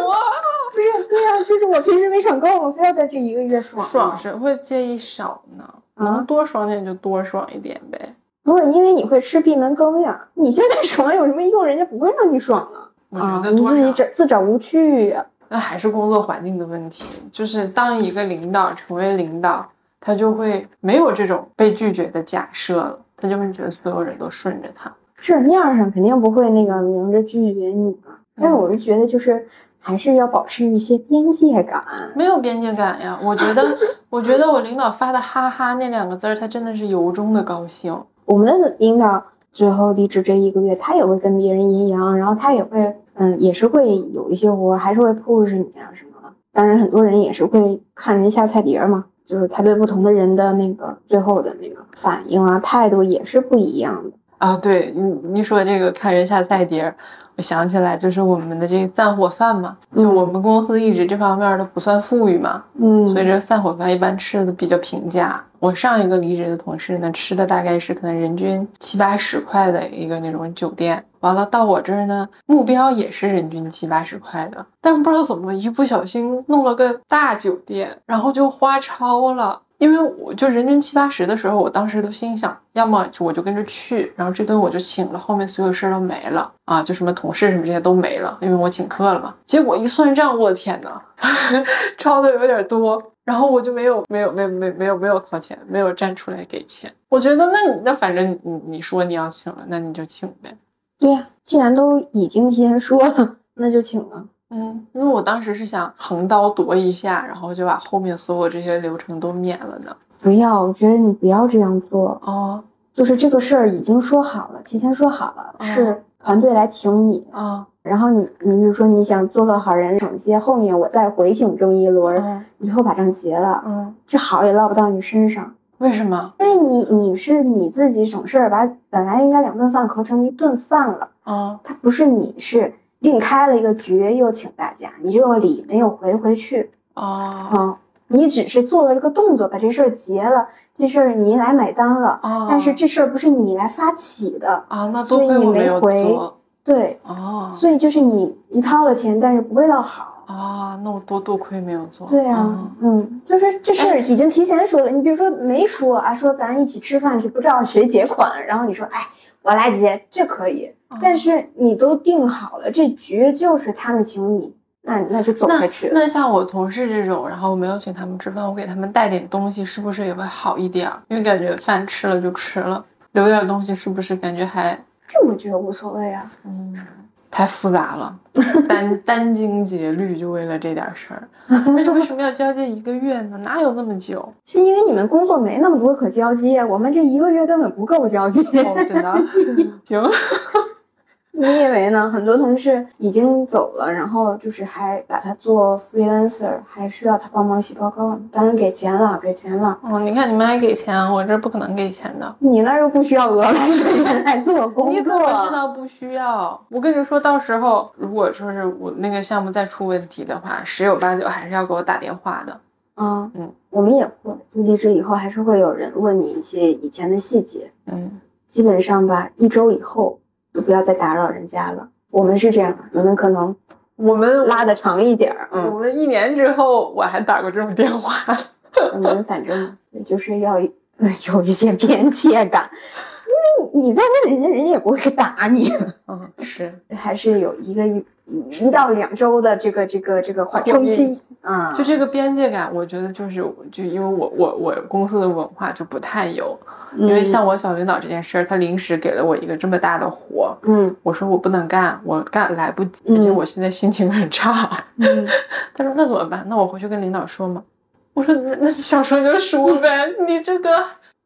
不是，对呀、就是我平时没爽够，我非要在这一个月爽爽谁会介意少呢？啊能多爽点就多爽一点呗。不是因为你会吃闭门羹呀？你现在 爽有什么用？人家不会让你爽啊！我啊觉，得多你自己找自找无趣呀。那还是工作环境的问题。就是当一个领导成为领导，他就会没有这种被拒绝的假设了，他就会觉得所有人都顺着他。这面儿上肯定不会那个明着拒绝你嘛，但是我是觉得就是还是要保持一些边界感。没有边界感呀！我觉得，我觉得我领导发的“哈哈”那两个字儿，他真的是由衷的高兴。我们的领导最后离职这一个月，他也会跟别人阴阳，然后他也会，嗯，也是会有一些活，还是会 push 你啊什么的。当然，很多人也是会看人下菜碟儿嘛，就是他对不同的人的那个最后的那个反应啊、态度也是不一样的。啊，对你你说这个看人下菜碟儿，我想起来就是我们的这个散伙饭嘛，就嗯我们公司一直这方面都不算富裕嘛，嗯，所以这散伙饭一般吃的比较平价。我上一个离职的同事呢，吃的大概是可能人均七八十块的一个那种酒店，完了到我这儿呢，目标也是人均七八十块的，但不知道怎么一不小心弄了个大酒店，然后就花超了。因为我就人均七八十的时候，我当时都心想，要么我就跟着去，然后这顿我就请了，后面所有事儿都没了啊，就什么同事什么这些都没了，因为我请客了嘛。结果一算账，我的天呐，超的有点多，然后我就没有没有没有没有没有没有掏钱，没有站出来给钱。我觉得那你那反正你你说你要请了，那你就请呗。对呀、既然都已经提前说了，那就请了。嗯，因为我当时是想横刀夺一下，然后就把后面所有这些流程都免了的。不要，我觉得你不要这样做。哦就是这个事儿已经说好了，提前说好了，哦是团队来请你，啊然后你你比如说你想做个好人，省些后面我再回请这么一轮儿，嗯你最后把账结了，嗯，这好也落不到你身上，为什么？因为你你是你自己省事儿，把本来应该两顿饭合成一顿饭了，啊它不是你是另开了一个局又请大家，你这个礼没有回回去啊啊、你只是做了这个动作，把这事儿结了，这事儿你来买单了，啊！但是这事儿不是你来发起的，啊，那所以你没回。对。哦所以就是你你掏了钱，但是不会到好。啊，那我多多亏没有做。对啊，嗯嗯，就是这事儿已经提前说了。你比如说没说啊，说咱一起吃饭去，不知道谁结款，然后你说哎我来结，这可以。但是你都定好了，这局就是他们请你，那那就走那下去了。那像我同事这种，然后我没有请他们吃饭，我给他们带点东西，是不是也会好一点儿？因为感觉饭吃了就吃了，留点东西是不是感觉还这我觉得无所谓啊。嗯太复杂了？殚殚精竭虑就为了这点事儿，而且为什么要交接一个月呢？哪有那么久？是因为你们工作没那么多可交接，我们这一个月根本不够交接。哦，真的 行。你以为呢？很多同事已经走了，然后就是还把他做 freelancer，还需要他帮忙写报告呢。当然给钱了，给钱了。哦，你看你们还给钱，我这不可能给钱的。你那儿又不需要额外的人来做工你怎作，么知道不需要？我跟你说，到时候如果说是我那个项目再出问题的话，十有八九还是要给我打电话的。啊？嗯，我们也会，就离职以后还是会有人问你一些以前的细节。嗯，基本上吧，一周以后就不要再打扰人家了。我们是这样，你们可能我们拉的长一点儿。我嗯，们一年之后我还打过这种电话。我们反正就是要呃 有一些边界感，因你你再问人家，人家也不会打你。嗯，是，还是有一个一一到两周的这个这个这个缓冲期啊。就这个边界感，我觉得就是就因为我我我公司的文化就不太有，因为像我小领导这件事儿，他临时给了我一个这么大的活，嗯，我说我不能干，我干来不及，而且我现在心情很差。嗯，他说那怎么办？那我回去跟领导说嘛。我说那那想说就说呗，你这个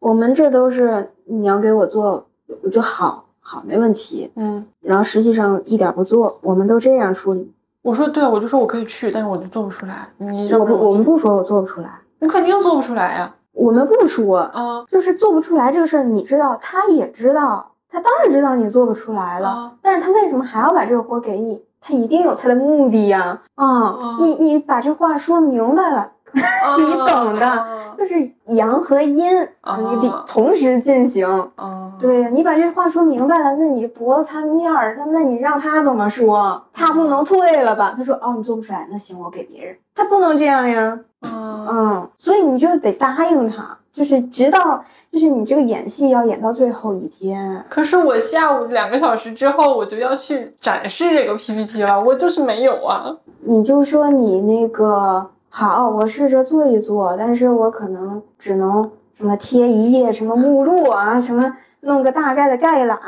我们这都是你要给我做，我就好好没问题，嗯，然后实际上一点不做，我们都这样处理。我说对啊，我就说我可以去，但是我就做不出来。你让我不，我们不说我做不出来，我肯定做不出来呀。我们不说，啊就是做不出来这个事儿，你知道，他也知道，他当然知道你做不出来了，啊但是他为什么还要把这个活儿给你？他一定有他的目的呀！啊，嗯你你把这话说明白了，你懂的啊就是阳和阴，啊你得同时进行。啊，对呀，你把这话说明白了，那你驳了他面儿，那那你让他怎么说？他不能退了吧？他说哦，你做不出来，那行，我给别人。他不能这样呀，嗯嗯，所以你就得答应他，就是直到就是你这个演戏要演到最后一天。可是我下午两个小时之后我就要去展示这个 PPT 了，我就是没有啊。你就说你那个好，我试着做一做，但是我可能只能什么贴一页什么目录啊，什么弄个大概的概览，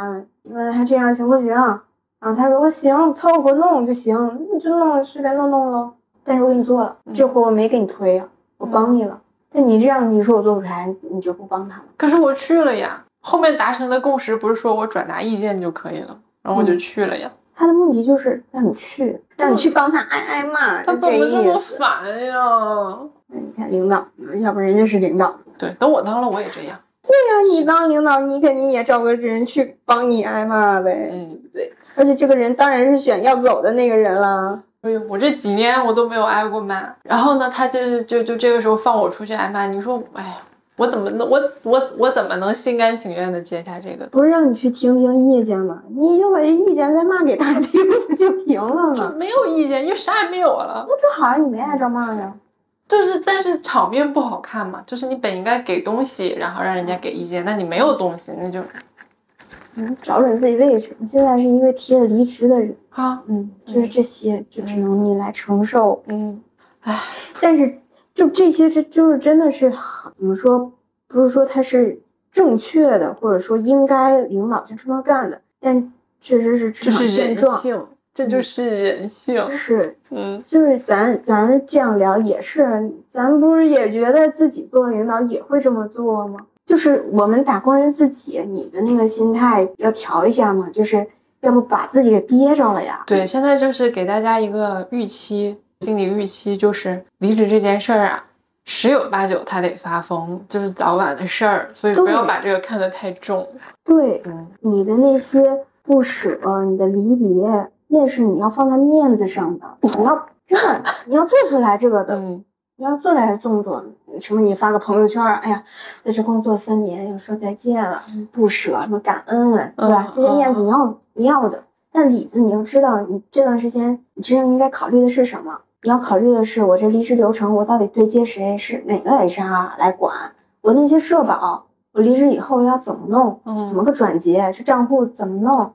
你问他这样行不行？啊，他说行，凑合弄就行，你就弄随便弄弄喽。但是我给你做了，这活我没给你推啊，我帮你了。但你这样你说我做不出来，你就不帮他了。可是我去了呀，后面达成的共识不是说我转达意见就可以了，然后我就去了呀。他的目的就是让你去，让你去帮他挨挨骂，他就这怎么这么意思。烦呀？你看领导，要不人家是领导。对，等我当了我也这样。对呀、你当领导，你肯定也找个人去帮你挨骂呗。嗯，对，而且这个人当然是选要走的那个人了。哎呦，我这几年我都没有挨过骂，然后呢，他就就就这个时候放我出去挨骂，你说，哎呀，我怎么能我我我怎么能心甘情愿的接下这个？不是让你去听听意见吗？你就把这意见再骂给他听不就行了吗？就 没有意见，因为啥也没有了。那正好像，你没挨着骂呀。就是，但是场面不好看嘛。就是你本应该给东西，然后让人家给意见，那你没有东西，那就嗯，找准自己位置。你现在是一个提了离职的人，啊，嗯，就是这些，就只能你来承受。嗯，唉，但是就这些，这就是真的是很怎么说？不是说他是正确的，或者说应该领导就这么干的，但确实是职场这是人现状。性，这就是人性。是，嗯就是咱咱这样聊也是，咱不是也觉得自己做领导也会这么做吗？就是我们打工人自己，你的那个心态要调一下嘛，就是要不把自己给憋着了呀。对，现在就是给大家一个预期，心理预期就是离职这件事儿啊，十有八九他得发疯，就是早晚的事儿，所以不要把这个看得太重。对，嗯你的那些不舍，你的离别，那是你要放在面子上的，你要真的你要做出来这个的，嗯你要做出来动作。什么？你发个朋友圈儿，哎呀，在这工作三年，要说再见了，不舍，什么感恩啊，对吧？嗯这些面子你要你要的，但里子你要知道，你这段时间你真正应该考虑的是什么？你要考虑的是，我这离职流程，我到底对接谁？是哪个 HR 来管？我那些社保，我离职以后要怎么弄？嗯，怎么个转结？这账户怎么弄？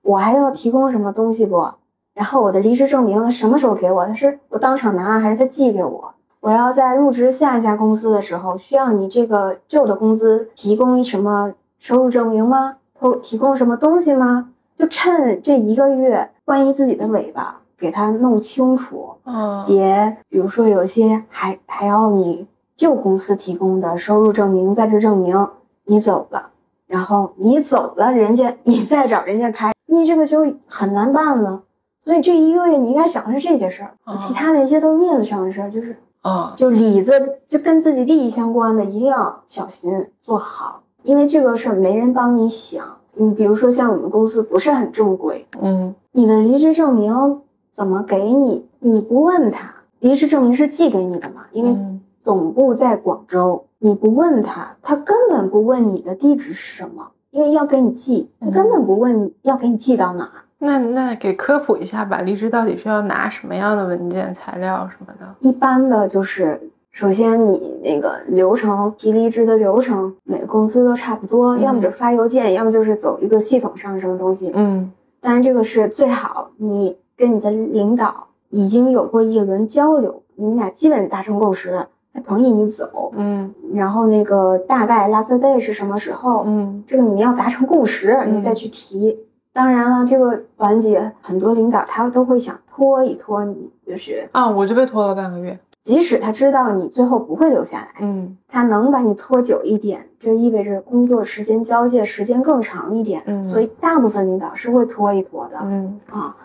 我还要提供什么东西不？然后我的离职证明他什么时候给我？他是我当场拿还是他寄给我？我要在入职下一家公司的时候，需要你这个旧的工资提供什么收入证明吗？或提供什么东西吗？就趁这一个月关于自己的尾巴，给他弄清楚，嗯。别比如说有些还还要你旧公司提供的收入证明、在职证明，你走了，然后你走了，人家你再找人家开，你这个就很难办了。所以这一个月你应该想的是这些事儿，哦其他的一些都是面子上的事儿，就是嗯。就里子就跟自己利益相关的，一定要小心做好，因为这个事儿没人帮你想。你比如说像我们公司不是很正规，嗯。你的离职证明怎么给你？你不问他，离职证明是寄给你的嘛？因为嗯总部在广州，你不问他，他根本不问你的地址是什么，因为要给你寄，他根本不问要给你寄到哪儿。那那给科普一下吧，离职到底需要拿什么样的文件、材料什么的？一般的就是首先你那个流程提离职的流程，每个公司都差不多，嗯要么就是发邮件，要么就是走一个系统上什么东西。嗯当然这个是最好，你跟你的领导已经有过一轮交流，你们俩基本达成共识，他同意你走，嗯然后那个大概 last day 是什么时候，嗯这个你们要达成共识，嗯你再去提。当然了，这个环节很多领导他都会想拖一拖你，就是啊，我就被拖了半个月。即使他知道你最后不会留下来，嗯他能把你拖久一点，就意味着工作时间交界时间更长一点。嗯所以大部分领导是会拖一拖的。嗯啊，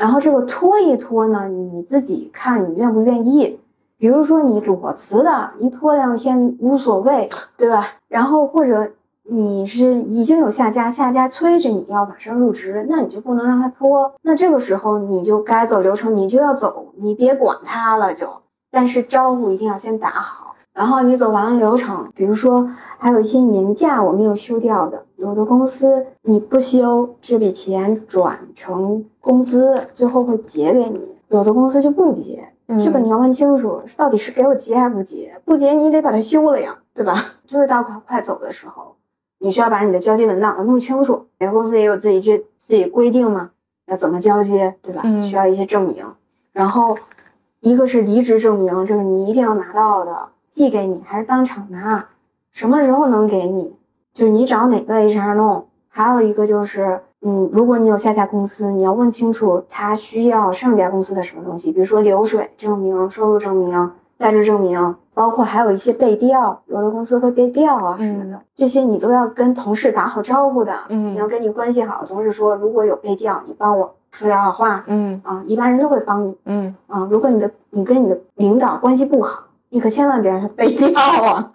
然后这个拖一拖呢，你自己看你愿不愿意。比如说你裸辞的，一拖两天无所谓，对吧？然后或者你是已经有下家，下家催着你要马上入职，那你就不能让他拖。那这个时候你就该走流程，你就要走，你别管他了就。但是招呼一定要先打好。然后你走完了流程，比如说还有一些年假我没有休掉的，有的公司你不休，这笔钱转成工资，最后会结给你；有的公司就不结，嗯这个你要问清楚，到底是给我结还是不结？不结你得把它休了呀，对吧？就是到快快走的时候，你需要把你的交接文档弄清楚。每个公司也有自己这自己规定嘛，要怎么交接，对吧？嗯需要一些证明，然后一个是离职证明，这个你一定要拿到的，寄给你还是当场拿？什么时候能给你？就是你找哪个 HR 弄。还有一个就是，嗯，如果你有下家公司，你要问清楚他需要上家公司的什么东西，比如说流水证明、收入证明、在职证明，包括还有一些背调，有的公司会背调啊什么的，这些你都要跟同事打好招呼的。嗯你要跟你关系好的同事说，如果有背调，你帮我说点好话嗯啊，一般人都会帮你。嗯啊，如果你的你跟你的领导关系不好，你可千万别让他背调啊，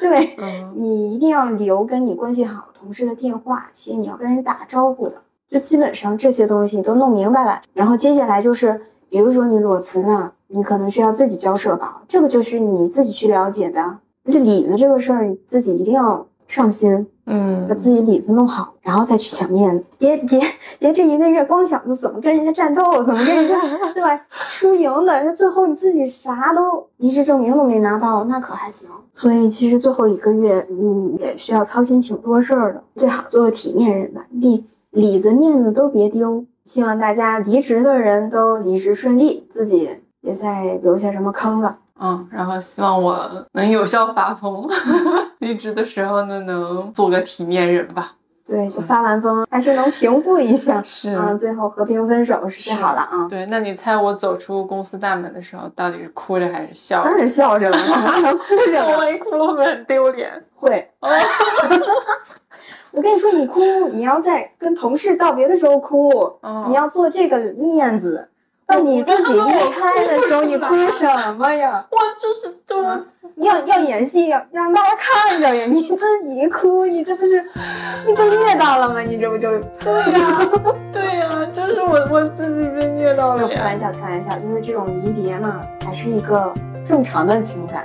对，嗯你一定要留跟你关系好的同事的电话，写你要跟人打招呼的，就基本上这些东西都弄明白了。然后接下来就是，比如说你裸辞呢，你可能需要自己交社保，这个就是你自己去了解的。这里子这个事儿，你自己一定要上心，嗯把嗯自己里子弄好，然后再去抢面子。别别别，这一个月光想着怎么跟人家战斗，怎么跟人家对吧？输赢的，那最后你自己啥都离职证明都没拿到，那可还行。所以其实最后一个月，你也需要操心挺多事儿的。最好做个体面人吧，里里子面子都别丢。希望大家离职的人都离职顺利，自己别再留下什么坑了。嗯，然后希望我能有效发疯，离职的时候呢，能做个体面人吧。对，就发完疯还是能平复一下。是嗯，最后和平分手是最好的啊。对，那你猜我走出公司大门的时候，到底是哭着还是笑着？当然笑着了，哪能哭着呢？万一哭了会很丢脸？会。我跟你说，你哭，你要在跟同事道别的时候哭，嗯你要做这个面子。到你自己离开的时候，你哭什么呀？我就是多要要演戏，要让大家看着呀！你自己哭，你这不是你被虐到了吗？你这不就对呀、对呀、就是我我自己被虐到了呀。开玩笑，开玩笑，因为这种离别嘛，还是一个正常的情感，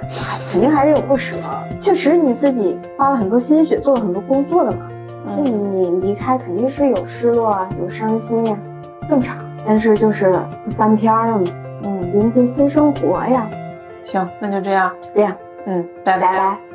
肯定还是有不舍。确实你自己花了很多心血，做了很多工作的嘛，那你离开肯定是有失落啊，有伤心呀、正常。但是就是翻篇儿了嘛，嗯，迎接新生活呀，行，那就这样。这样，嗯，拜拜拜。